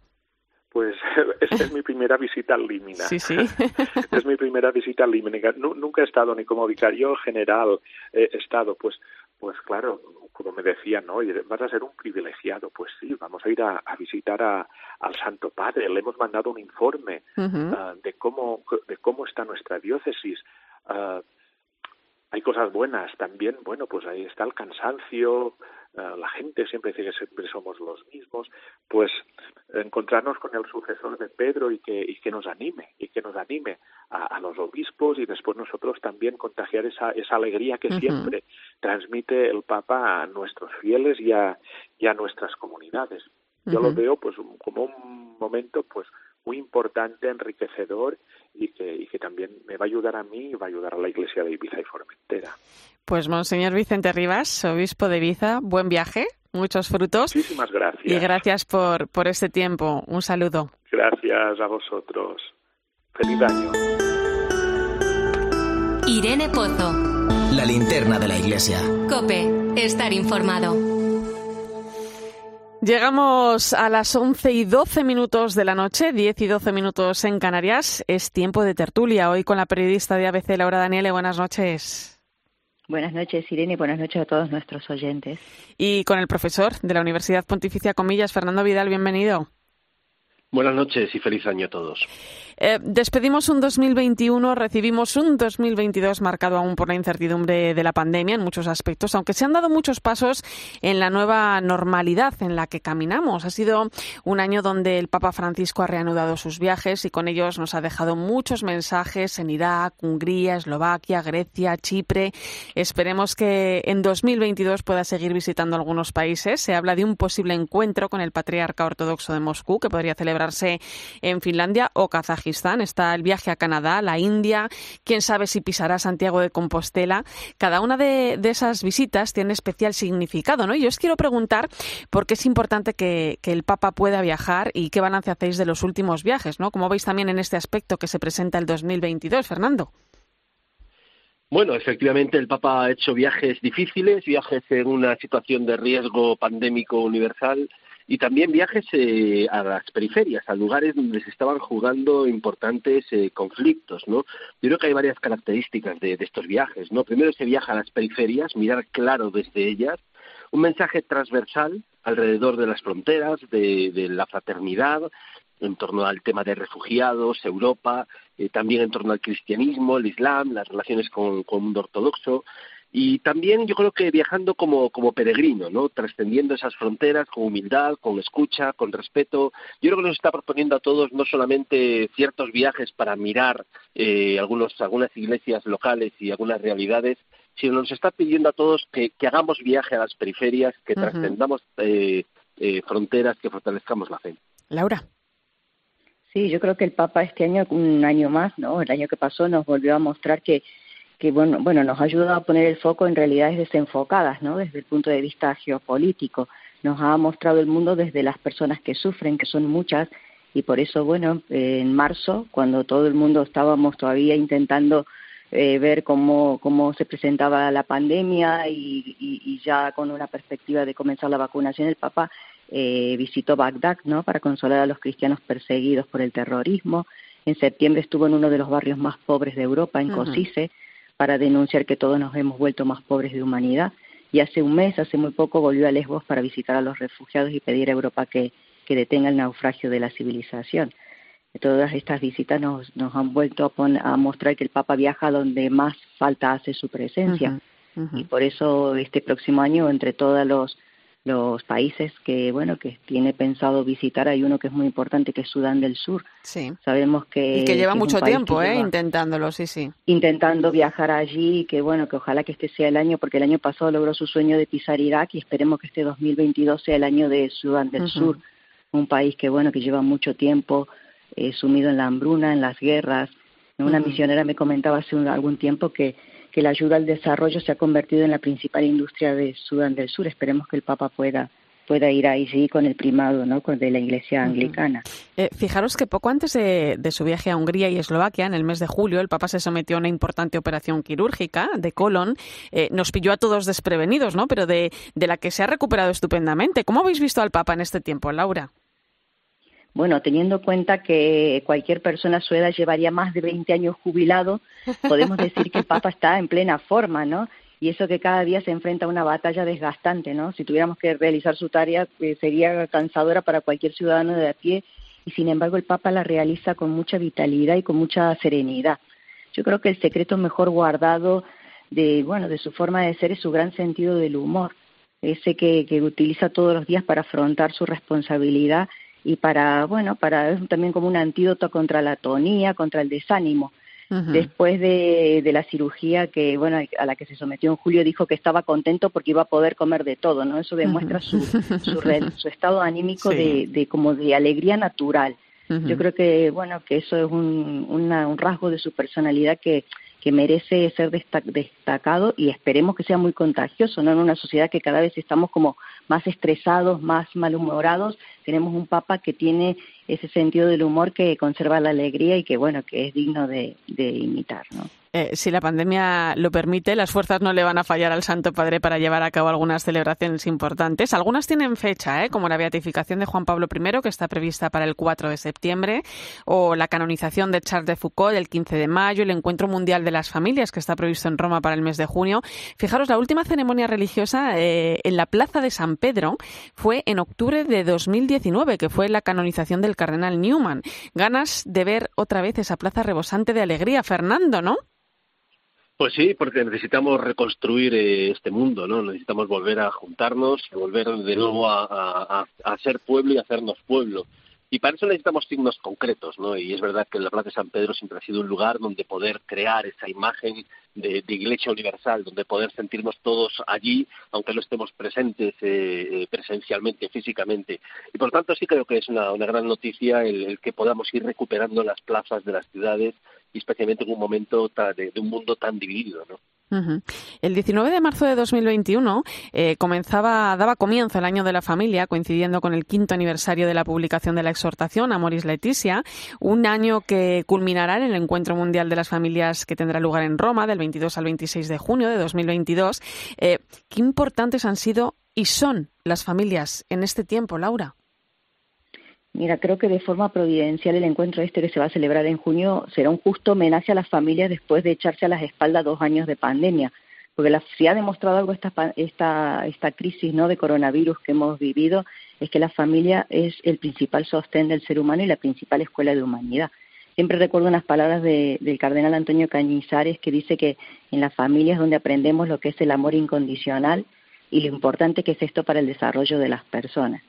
[SPEAKER 27] Pues [laughs] esta es mi primera visita al Limina.
[SPEAKER 1] Sí, sí. [laughs]
[SPEAKER 27] es mi primera visita al Limina. Nunca he estado ni como vicario general, he estado, pues pues claro, como me decían, ¿no? vas a ser un privilegiado. Pues sí, vamos a ir a, visitar a, al Santo Padre. Le hemos mandado un informe ah, de cómo de cómo está nuestra diócesis. Uh, hay cosas buenas también. Bueno, pues ahí está el cansancio, eh, la gente siempre dice que siempre somos los mismos, pues encontrarnos con el sucesor de Pedro y que, y que nos anime, y que nos anime a, los obispos y después nosotros también contagiar esa, esa alegría que siempre transmite el Papa a nuestros fieles y a, y a nuestras comunidades. Yo lo veo pues como un momento pues muy importante, enriquecedor y que, y que también me va a ayudar a mí y va a ayudar a la Iglesia de Ibiza y Formentera.
[SPEAKER 1] Pues Monseñor Vicente Rivas, obispo de Ibiza, buen viaje, muchos frutos.
[SPEAKER 27] Muchísimas gracias.
[SPEAKER 1] Y gracias por, por este tiempo. Un saludo.
[SPEAKER 27] Gracias a vosotros. Feliz año.
[SPEAKER 2] Irene Pozo.
[SPEAKER 3] La linterna de la iglesia.
[SPEAKER 2] Cope, estar informado.
[SPEAKER 1] Llegamos a las 11 y 12 minutos de la noche, 10 y 12 minutos en Canarias. Es tiempo de tertulia. Hoy con la periodista de ABC, Laura Daniele. Buenas noches.
[SPEAKER 28] Buenas noches, Irene, buenas noches a todos nuestros oyentes.
[SPEAKER 1] Y con el profesor de la Universidad Pontificia Comillas, Fernando Vidal, bienvenido.
[SPEAKER 29] Buenas noches y feliz año a todos.
[SPEAKER 1] Eh, despedimos un 2021, recibimos un 2022 marcado aún por la incertidumbre de la pandemia en muchos aspectos, aunque se han dado muchos pasos en la nueva normalidad en la que caminamos. Ha sido un año donde el Papa Francisco ha reanudado sus viajes y con ellos nos ha dejado muchos mensajes en Irak, Hungría, Eslovaquia, Grecia, Chipre. Esperemos que en 2022 pueda seguir visitando algunos países. Se habla de un posible encuentro con el patriarca ortodoxo de Moscú que podría en Finlandia o Kazajistán está el viaje a Canadá, la India, quién sabe si pisará Santiago de Compostela. Cada una de, esas visitas tiene especial significado, ¿no? Y yo os quiero preguntar por qué es importante que, el Papa pueda viajar y qué balance hacéis de los últimos viajes, ¿no? Como veis también en este aspecto que se presenta el 2022, Fernando.
[SPEAKER 29] Bueno, efectivamente el Papa ha hecho viajes difíciles, viajes en una situación de riesgo pandémico universal y también viajes eh, a las periferias, a lugares donde se estaban jugando importantes eh, conflictos, ¿no? Yo creo que hay varias características de, estos viajes, ¿no? Primero se viaja a las periferias, mirar claro desde ellas, un mensaje transversal alrededor de las fronteras, de, la fraternidad, en torno al tema de refugiados, Europa, eh, también en torno al cristianismo, el Islam, las relaciones con, con el mundo ortodoxo, y también yo creo que viajando como, como peregrino, ¿no? Trascendiendo esas fronteras con humildad, con escucha, con respeto. Yo creo que nos está proponiendo a todos no solamente ciertos viajes para mirar eh, algunos, algunas iglesias locales y algunas realidades, sino nos está pidiendo a todos que, que hagamos viaje a las periferias, que trascendamos eh, eh, fronteras, que fortalezcamos la fe.
[SPEAKER 1] Laura.
[SPEAKER 28] Sí, yo creo que el Papa este año, un año más, ¿no? El año que pasó nos volvió a mostrar que que bueno, bueno, nos ayuda a poner el foco en realidades desenfocadas, ¿no? Desde el punto de vista geopolítico. Nos ha mostrado el mundo desde las personas que sufren, que son muchas, y por eso, bueno, en marzo, cuando todo el mundo estábamos todavía intentando eh, ver cómo, cómo se presentaba la pandemia y, y, ya con una perspectiva de comenzar la vacunación, el Papa eh, visitó Bagdad, ¿no? Para consolar a los cristianos perseguidos por el terrorismo. En septiembre estuvo en uno de los barrios más pobres de Europa, en Cosice, para denunciar que todos nos hemos vuelto más pobres de humanidad. Y hace un mes, hace muy poco, volvió a Lesbos para visitar a los refugiados y pedir a Europa que, que detenga el naufragio de la civilización. Todas estas visitas nos, nos han vuelto a, a mostrar que el Papa viaja donde más falta hace su presencia. Y por eso este próximo año, entre todos los los países que bueno que tiene pensado visitar hay uno que es muy importante que es Sudán del Sur.
[SPEAKER 1] Sí.
[SPEAKER 28] Sabemos que
[SPEAKER 1] y que lleva mucho tiempo eh intentándolo sí sí.
[SPEAKER 28] Intentando viajar allí que bueno que ojalá que este sea el año porque el año pasado logró su sueño de pisar Irak y esperemos que este 2022 sea el año de Sudán del Sur. Un país que bueno que lleva mucho tiempo eh, sumido en la hambruna en las guerras. Una misionera me comentaba hace algún tiempo que que la ayuda al desarrollo se ha convertido en la principal industria de Sudán del Sur. Esperemos que el Papa pueda pueda ir ahí sí con el primado ¿no? de la Iglesia anglicana.
[SPEAKER 1] Eh, fijaros que poco antes de, su viaje a Hungría y Eslovaquia, en el mes de julio, el Papa se sometió a una importante operación quirúrgica de colon. Eh, nos pilló a todos desprevenidos, ¿no? pero de, de la que se ha recuperado estupendamente. ¿Cómo habéis visto al Papa en este tiempo, Laura?
[SPEAKER 28] Bueno, teniendo en cuenta que cualquier persona a llevaría más de 20 años jubilado, podemos decir que el Papa está en plena forma, ¿no? Y eso que cada día se enfrenta a una batalla desgastante, ¿no? Si tuviéramos que realizar su tarea, eh, sería cansadora para cualquier ciudadano de a pie, y sin embargo el Papa la realiza con mucha vitalidad y con mucha serenidad. Yo creo que el secreto mejor guardado de, bueno, de su forma de ser es su gran sentido del humor, ese que, que utiliza todos los días para afrontar su responsabilidad y para, bueno, para es también como un antídoto contra la atonía, contra el desánimo. Después de, de, la cirugía que, bueno, a la que se sometió en julio, dijo que estaba contento porque iba a poder comer de todo, ¿no? Eso demuestra su, su, [laughs] su, estado anímico de, de, como de alegría natural. Yo creo que, bueno, que eso es un, un rasgo de su personalidad que, que merece ser destacado y esperemos que sea muy contagioso, ¿no? En una sociedad que cada vez estamos como más estresados, más malhumorados, tenemos un papa que tiene ese sentido del humor que conserva la alegría y que bueno que es digno de, imitar ¿no?
[SPEAKER 1] Eh, si la pandemia lo permite, las fuerzas no le van a fallar al Santo Padre para llevar a cabo algunas celebraciones importantes. Algunas tienen fecha, ¿eh? como la beatificación de Juan Pablo I, que está prevista para el 4 de septiembre, o la canonización de Charles de Foucault el 15 de mayo, el Encuentro Mundial de las Familias, que está previsto en Roma para el mes de junio. Fijaros, la última ceremonia religiosa eh, en la Plaza de San Pedro fue en octubre de 2019, que fue la canonización del cardenal Newman. Ganas de ver otra vez esa plaza rebosante de alegría, Fernando, ¿no?
[SPEAKER 29] Pues sí, porque necesitamos reconstruir eh, este mundo, ¿no? Necesitamos volver a juntarnos, volver de nuevo a, a, ser pueblo y hacernos pueblo. Y para eso necesitamos signos concretos, ¿no? Y es verdad que la Plaza de San Pedro siempre ha sido un lugar donde poder crear esa imagen de, iglesia universal, donde poder sentirnos todos allí, aunque no estemos presentes eh, eh, presencialmente, físicamente. Y por tanto sí creo que es una, una gran noticia el, que podamos ir recuperando las plazas de las ciudades especialmente en un momento de, un mundo tan dividido, ¿no?
[SPEAKER 1] El 19 de marzo de 2021 eh, comenzaba, daba comienzo el año de la familia, coincidiendo con el quinto aniversario de la publicación de la exhortación a Moris Leticia, un año que culminará en el Encuentro Mundial de las Familias que tendrá lugar en Roma del 22 al 26 de junio de 2022. Eh, ¿Qué importantes han sido y son las familias en este tiempo, Laura?
[SPEAKER 28] Mira, creo que de forma providencial el encuentro este que se va a celebrar en junio será un justo homenaje a las familias después de echarse a las espaldas dos años de pandemia, porque la, si ha demostrado algo esta, esta, esta crisis ¿no? de coronavirus que hemos vivido, es que la familia es el principal sostén del ser humano y la principal escuela de humanidad. Siempre recuerdo unas palabras de, del cardenal Antonio Cañizares que dice que en las familias donde aprendemos lo que es el amor incondicional y lo importante que es esto para el desarrollo de las personas.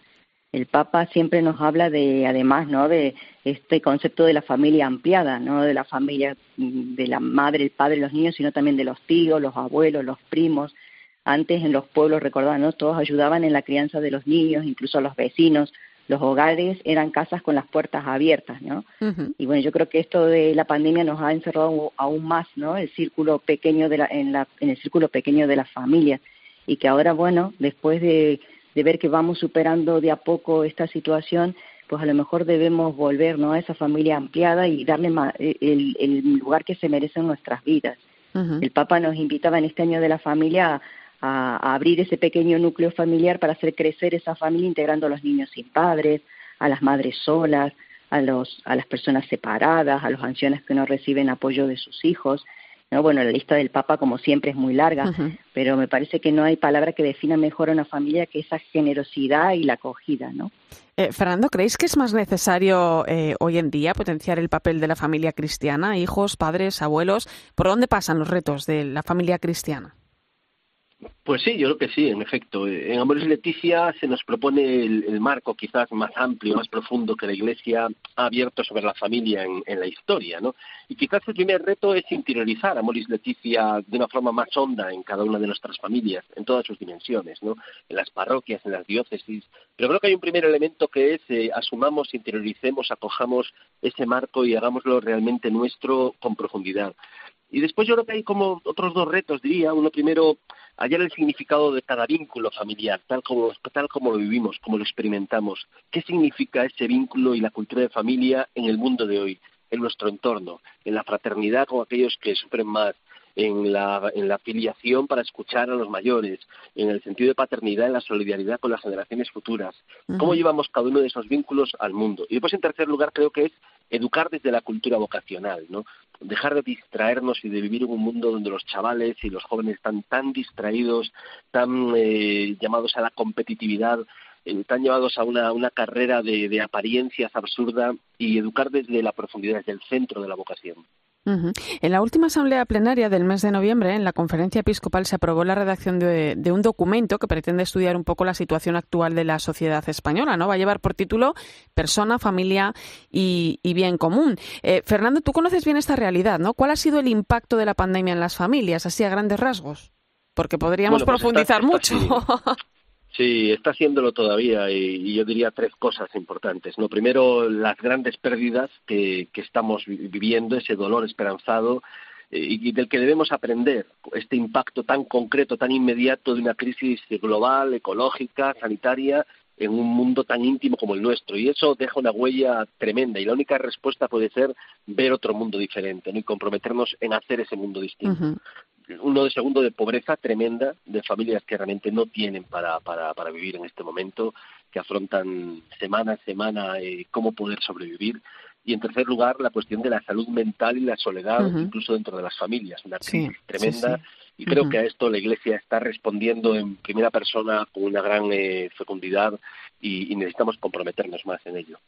[SPEAKER 28] El Papa siempre nos habla de, además, ¿no? De este concepto de la familia ampliada, no de la familia de la madre, el padre, los niños, sino también de los tíos, los abuelos, los primos. Antes en los pueblos, recordaban, ¿no? Todos ayudaban en la crianza de los niños, incluso los vecinos, los hogares eran casas con las puertas abiertas, ¿no? Y bueno, yo creo que esto de la pandemia nos ha encerrado aún más, ¿no? El círculo pequeño de la, en, la, en el círculo pequeño de las familias y que ahora, bueno, después de, de ver que vamos superando de a poco esta situación, pues a lo mejor debemos volver, ¿no? A esa familia ampliada y darle eh, el, el lugar que se merece en nuestras vidas. El Papa nos invitaba en este año de la familia a, abrir ese pequeño núcleo familiar para hacer crecer esa familia integrando a los niños sin padres, a las madres solas, a, los, a las personas separadas, a los ancianos que no reciben apoyo de sus hijos. ¿No? Bueno, la lista del Papa, como siempre, es muy larga, pero me parece que no hay palabra que defina mejor a una familia que esa generosidad y la acogida, ¿no?
[SPEAKER 1] Eh, Fernando, ¿creéis que es más necesario eh, hoy en día potenciar el papel de la familia cristiana? Hijos, padres, abuelos. ¿Por dónde pasan los retos de la familia cristiana?
[SPEAKER 29] Pues sí, yo creo que sí, en efecto. En Amores Leticia se nos propone el, marco quizás más amplio, más profundo que la Iglesia ha abierto sobre la familia en, la historia, ¿no? Y quizás el primer reto es interiorizar Amoris Leticia de una forma más honda en cada una de nuestras familias, en todas sus dimensiones, ¿no? En las parroquias, en las diócesis. Pero creo que hay un primer elemento que es eh, asumamos, interioricemos, acojamos ese marco y hagámoslo realmente nuestro con profundidad. Y después yo creo que hay como otros dos retos, diría. Uno primero, hallar el significado de cada vínculo familiar, tal como, tal como lo vivimos, como lo experimentamos. ¿Qué significa ese vínculo y la cultura de familia en el mundo de hoy, en nuestro entorno, en la fraternidad con aquellos que sufren más, en la, en la filiación para escuchar a los mayores, en el sentido de paternidad, en la solidaridad con las generaciones futuras. ¿Cómo llevamos cada uno de esos vínculos al mundo? Y después, en tercer lugar, creo que es educar desde la cultura vocacional, ¿no? Dejar de distraernos y de vivir en un mundo donde los chavales y los jóvenes están tan distraídos, tan eh, llamados a la competitividad, eh, tan llevados a una, carrera de, de apariencias absurda y educar desde la profundidad, desde el centro de la vocación.
[SPEAKER 1] En la última asamblea plenaria del mes de noviembre, en la conferencia episcopal, se aprobó la redacción de, un documento que pretende estudiar un poco la situación actual de la sociedad española. ¿no? Va a llevar por título Persona, Familia y, Bien Común. Eh, Fernando, tú conoces bien esta realidad, ¿no? ¿Cuál ha sido el impacto de la pandemia en las familias, así a grandes rasgos? Porque podríamos pues profundizar mucho. [laughs]
[SPEAKER 29] Sí, está haciéndolo todavía y, yo diría tres cosas importantes. No, primero, las grandes pérdidas que, estamos viviendo, ese dolor esperanzado eh, y del que debemos aprender, este impacto tan concreto, tan inmediato de una crisis global, ecológica, sanitaria, en un mundo tan íntimo como el nuestro. Y eso deja una huella tremenda. Y la única respuesta puede ser ver otro mundo diferente ¿no? y comprometernos en hacer ese mundo distinto uno de segundo de pobreza tremenda, de familias que realmente no tienen para, para, para vivir en este momento, que afrontan semana a semana eh, cómo poder sobrevivir. Y en tercer lugar, la cuestión de la salud mental y la soledad, incluso dentro de las familias, una crisis tremenda. Y creo que a esto la Iglesia está respondiendo en primera persona con una gran eh, fecundidad y necesitamos comprometernos más en ello.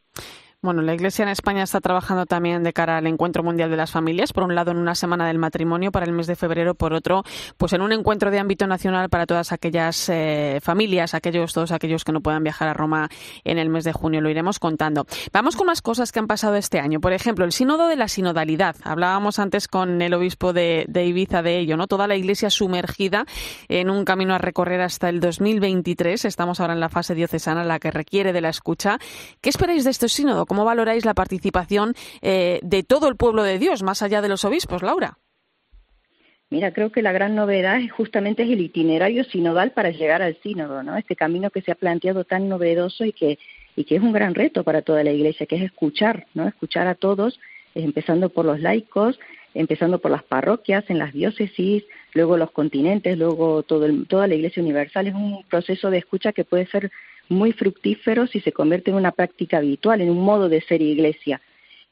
[SPEAKER 1] Bueno, la Iglesia en España está trabajando también de cara al Encuentro Mundial de las Familias, por un lado en una semana del matrimonio para el mes de febrero, por otro, pues en un encuentro de ámbito nacional para todas aquellas eh, familias, aquellos todos aquellos que no puedan viajar a Roma en el mes de junio, lo iremos contando. Vamos con las cosas que han pasado este año. Por ejemplo, el sínodo de la sinodalidad. Hablábamos antes con el obispo de, de Ibiza de ello, ¿no? Toda la Iglesia sumergida en un camino a recorrer hasta el 2023. Estamos ahora en la fase diocesana, la que requiere de la escucha. ¿Qué esperáis de este sínodo? ¿Cómo valoráis la participación eh, de todo el pueblo de Dios, más allá de los obispos, Laura?
[SPEAKER 28] Mira, creo que la gran novedad es justamente es el itinerario sinodal para llegar al sínodo, ¿no? Este camino que se ha planteado tan novedoso y que y que es un gran reto para toda la Iglesia, que es escuchar, ¿no? Escuchar a todos, empezando por los laicos, empezando por las parroquias, en las diócesis, luego los continentes, luego todo toda la Iglesia universal. Es un proceso de escucha que puede ser muy fructífero si se convierte en una práctica habitual, en un modo de ser iglesia.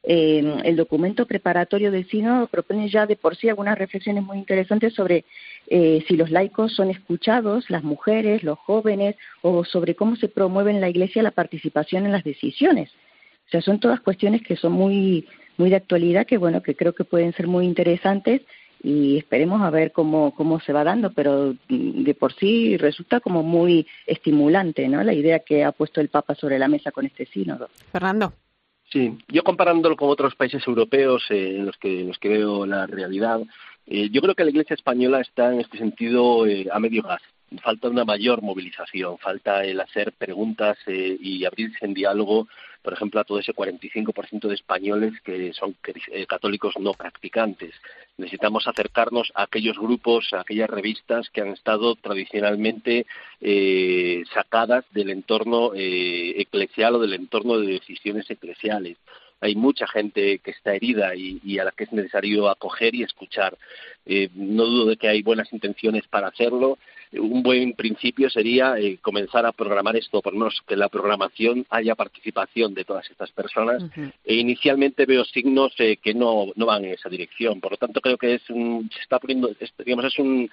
[SPEAKER 28] Eh, el documento preparatorio del sínodo propone ya de por sí algunas reflexiones muy interesantes sobre eh, si los laicos son escuchados, las mujeres, los jóvenes, o sobre cómo se promueve en la iglesia la participación en las decisiones. O sea, son todas cuestiones que son muy, muy de actualidad que bueno que creo que pueden ser muy interesantes y esperemos a ver cómo, cómo se va dando, pero de por sí resulta como muy estimulante, ¿no? La idea que ha puesto el Papa sobre la mesa con este sínodo.
[SPEAKER 1] Fernando.
[SPEAKER 29] Sí, yo comparándolo con otros países europeos eh, en los que en los que veo la realidad, eh, yo creo que la Iglesia española está en este sentido eh, a medio gas falta una mayor movilización, falta el hacer preguntas eh, y abrirse en diálogo, por ejemplo, a todo ese 45% de españoles que son eh, católicos no practicantes. Necesitamos acercarnos a aquellos grupos, a aquellas revistas que han estado tradicionalmente eh, sacadas del entorno eclesial o del entorno de decisiones eclesiales hay mucha gente que está herida y, a la que es necesario acoger y escuchar. no dudo de que hay buenas intenciones para hacerlo un buen principio sería eh, comenzar a programar esto, por lo menos que en la programación haya participación de todas estas personas. E inicialmente veo signos eh, que no, no van en esa dirección. Por lo tanto, creo que es un, se está poniendo, digamos, es un,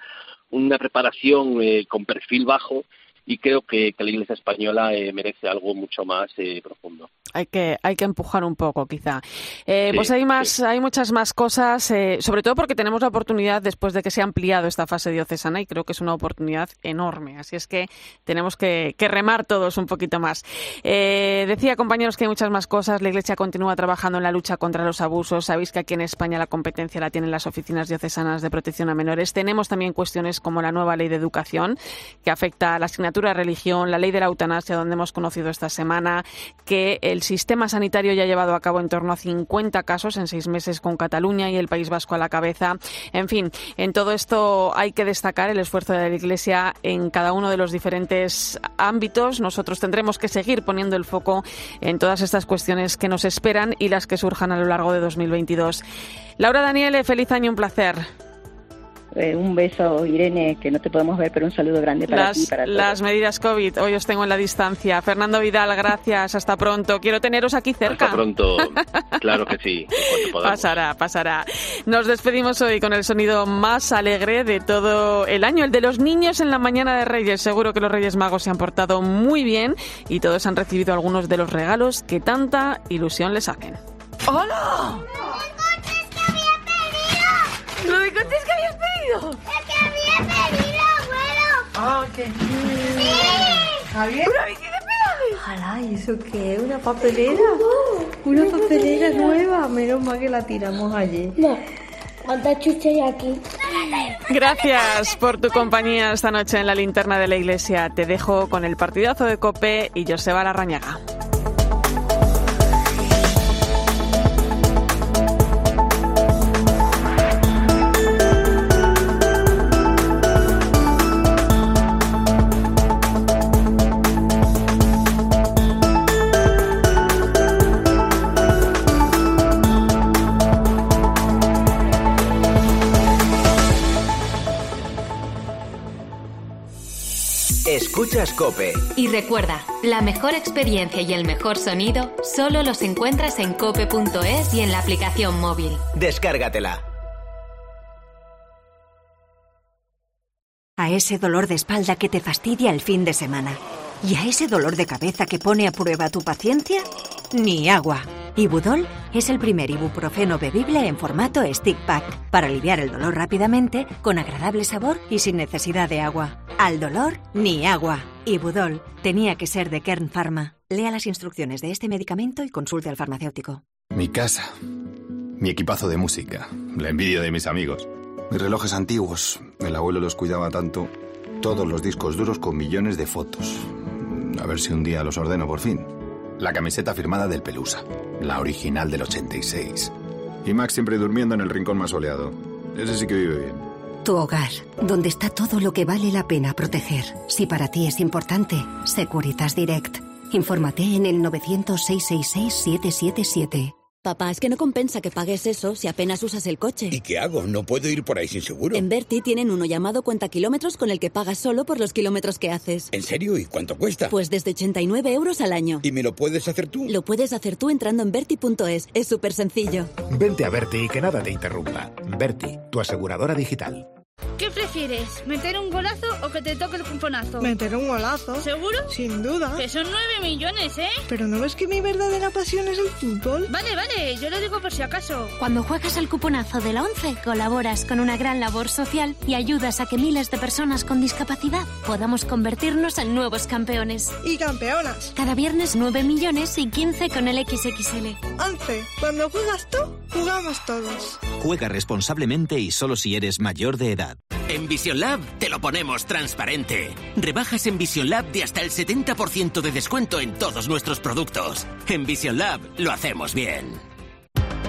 [SPEAKER 29] una preparación eh, con perfil bajo y creo que, la Iglesia española merece algo mucho más profundo
[SPEAKER 1] hay que, hay que empujar un poco, quizá. Eh, pues hay más, hay muchas más cosas, eh, sobre todo porque tenemos la oportunidad, después de que se ha ampliado esta fase diocesana, y creo que es una oportunidad enorme. Así es que tenemos que, remar todos un poquito más. Eh, decía, compañeros, que hay muchas más cosas. La Iglesia continúa trabajando en la lucha contra los abusos. Sabéis que aquí en España la competencia la tienen las oficinas diocesanas de protección a menores. Tenemos también cuestiones como la nueva ley de educación, que afecta a la asignatura de religión, la ley de la eutanasia, donde hemos conocido esta semana que el sistema sanitario ya ha llevado a cabo en torno a 50 casos en seis meses con Cataluña y el País Vasco a la cabeza. En fin, en todo esto hay que destacar el esfuerzo de la Iglesia en cada uno de los diferentes ámbitos. Nosotros tendremos que seguir poniendo el foco en todas estas cuestiones que nos esperan y las que surjan a lo largo de 2022. Laura Daniele, feliz año, un placer.
[SPEAKER 28] Eh, un beso, Irene, que no te podemos ver, pero un saludo grande para
[SPEAKER 1] las,
[SPEAKER 28] ti para todos.
[SPEAKER 1] Las medidas COVID, hoy os tengo en la distancia. Fernando Vidal, gracias, hasta pronto. Quiero teneros aquí cerca.
[SPEAKER 29] Hasta pronto, [laughs] claro que sí.
[SPEAKER 1] Pasará, pasará. Nos despedimos hoy con el sonido más alegre de todo el año, el de los niños en la mañana de Reyes. Seguro que los Reyes Magos se han portado muy bien y todos han recibido algunos de los regalos que tanta ilusión les hacen.
[SPEAKER 30] ¡Hola!
[SPEAKER 31] ¿Lo de coches que habías pedido?
[SPEAKER 30] ¡El que había pedido, abuelo!
[SPEAKER 31] ¡Ah, qué bien!
[SPEAKER 30] ¡Sí!
[SPEAKER 31] ¿Javier?
[SPEAKER 30] ¿Una bici de pedales?
[SPEAKER 31] Ojalá, ¿y eso qué? ¿Una papelera? ¿Una papelera nueva? Menos mal que la tiramos ayer.
[SPEAKER 30] No. ¿Cuántas chuches hay aquí?
[SPEAKER 1] Gracias por tu compañía esta noche en la linterna de la iglesia. Te dejo con el partidazo de Cope y Joseba Larrañaga.
[SPEAKER 3] Escuchas Cope.
[SPEAKER 2] Y recuerda, la mejor experiencia y el mejor sonido solo los encuentras en cope.es y en la aplicación móvil.
[SPEAKER 3] Descárgatela.
[SPEAKER 32] A ese dolor de espalda que te fastidia el fin de semana. ¿Y a ese dolor de cabeza que pone a prueba tu paciencia? Ni agua. Ibudol es el primer ibuprofeno bebible en formato stick pack para aliviar el dolor rápidamente, con agradable sabor y sin necesidad de agua. Al dolor, ni agua. Ibudol tenía que ser de Kern Pharma. Lea las instrucciones de este medicamento y consulte al farmacéutico.
[SPEAKER 33] Mi casa. Mi equipazo de música. La envidia de mis amigos. Mis relojes antiguos. El abuelo los cuidaba tanto. Todos los discos duros con millones de fotos. A ver si un día los ordeno por fin. La camiseta firmada del Pelusa, la original del 86. Y Max siempre durmiendo en el rincón más soleado. Ese sí que vive bien.
[SPEAKER 32] Tu hogar, donde está todo lo que vale la pena proteger. Si para ti es importante, Securitas Direct. Infórmate en el 900-666-777.
[SPEAKER 34] Papá, es que no compensa que pagues eso si apenas usas el coche.
[SPEAKER 35] ¿Y qué hago? No puedo ir por ahí sin seguro.
[SPEAKER 34] En Berti tienen uno llamado Cuenta Kilómetros con el que pagas solo por los kilómetros que haces.
[SPEAKER 35] ¿En serio? ¿Y cuánto cuesta?
[SPEAKER 34] Pues desde 89 euros al año.
[SPEAKER 35] ¿Y me lo puedes hacer tú?
[SPEAKER 34] Lo puedes hacer tú entrando en Berti.es. Es súper sencillo.
[SPEAKER 36] Vente a Berti y que nada te interrumpa. Berti, tu aseguradora digital.
[SPEAKER 37] ¿Qué prefieres? ¿Meter un golazo o que te toque el cuponazo?
[SPEAKER 32] Meter un golazo.
[SPEAKER 37] ¿Seguro?
[SPEAKER 32] Sin duda.
[SPEAKER 37] Que son 9 millones, ¿eh?
[SPEAKER 32] Pero ¿no ves que mi verdadera pasión es el fútbol?
[SPEAKER 37] Vale, vale, yo lo digo por si acaso.
[SPEAKER 38] Cuando juegas al cuponazo de la 11, colaboras con una gran labor social y ayudas a que miles de personas con discapacidad podamos convertirnos en nuevos campeones.
[SPEAKER 32] Y campeonas.
[SPEAKER 38] Cada viernes 9 millones y 15 con el XXL.
[SPEAKER 32] 11. Cuando juegas tú, jugamos todos.
[SPEAKER 3] Juega responsablemente y solo si eres mayor de edad.
[SPEAKER 39] En Vision Lab te lo ponemos transparente. Rebajas en Vision Lab de hasta el 70% de descuento en todos nuestros productos. En Vision Lab lo hacemos bien.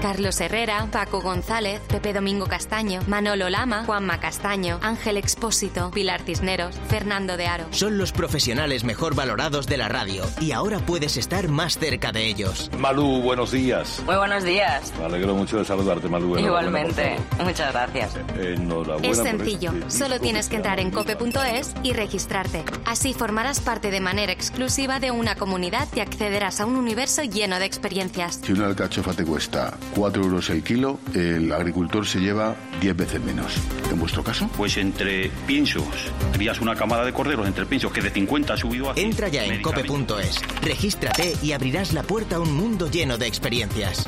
[SPEAKER 2] Carlos Herrera, Paco González, Pepe Domingo Castaño, Manolo Lama, Juanma Castaño, Ángel Expósito, Pilar Cisneros, Fernando de Aro.
[SPEAKER 3] Son los profesionales mejor valorados de la radio y ahora puedes estar más cerca de ellos.
[SPEAKER 40] Malú, buenos días.
[SPEAKER 41] Muy buenos días.
[SPEAKER 40] Me alegro mucho de saludarte, Malú.
[SPEAKER 41] Igualmente. Muchas gracias.
[SPEAKER 40] Enhorabuena.
[SPEAKER 2] Es
[SPEAKER 40] por
[SPEAKER 2] sencillo,
[SPEAKER 40] este
[SPEAKER 2] solo tienes que entrar en cope.es y registrarte. Así formarás parte de manera exclusiva de una comunidad y accederás a un universo lleno de experiencias.
[SPEAKER 17] Si una alcachofa te cuesta 4 euros el kilo, el agricultor se lleva 10 veces menos. ¿En vuestro caso?
[SPEAKER 42] Pues entre piensos, crías una camada de corderos entre piensos que de 50 ha subido a 100.
[SPEAKER 3] Entra ya en cope.es, regístrate y abrirás la puerta a un mundo lleno de experiencias.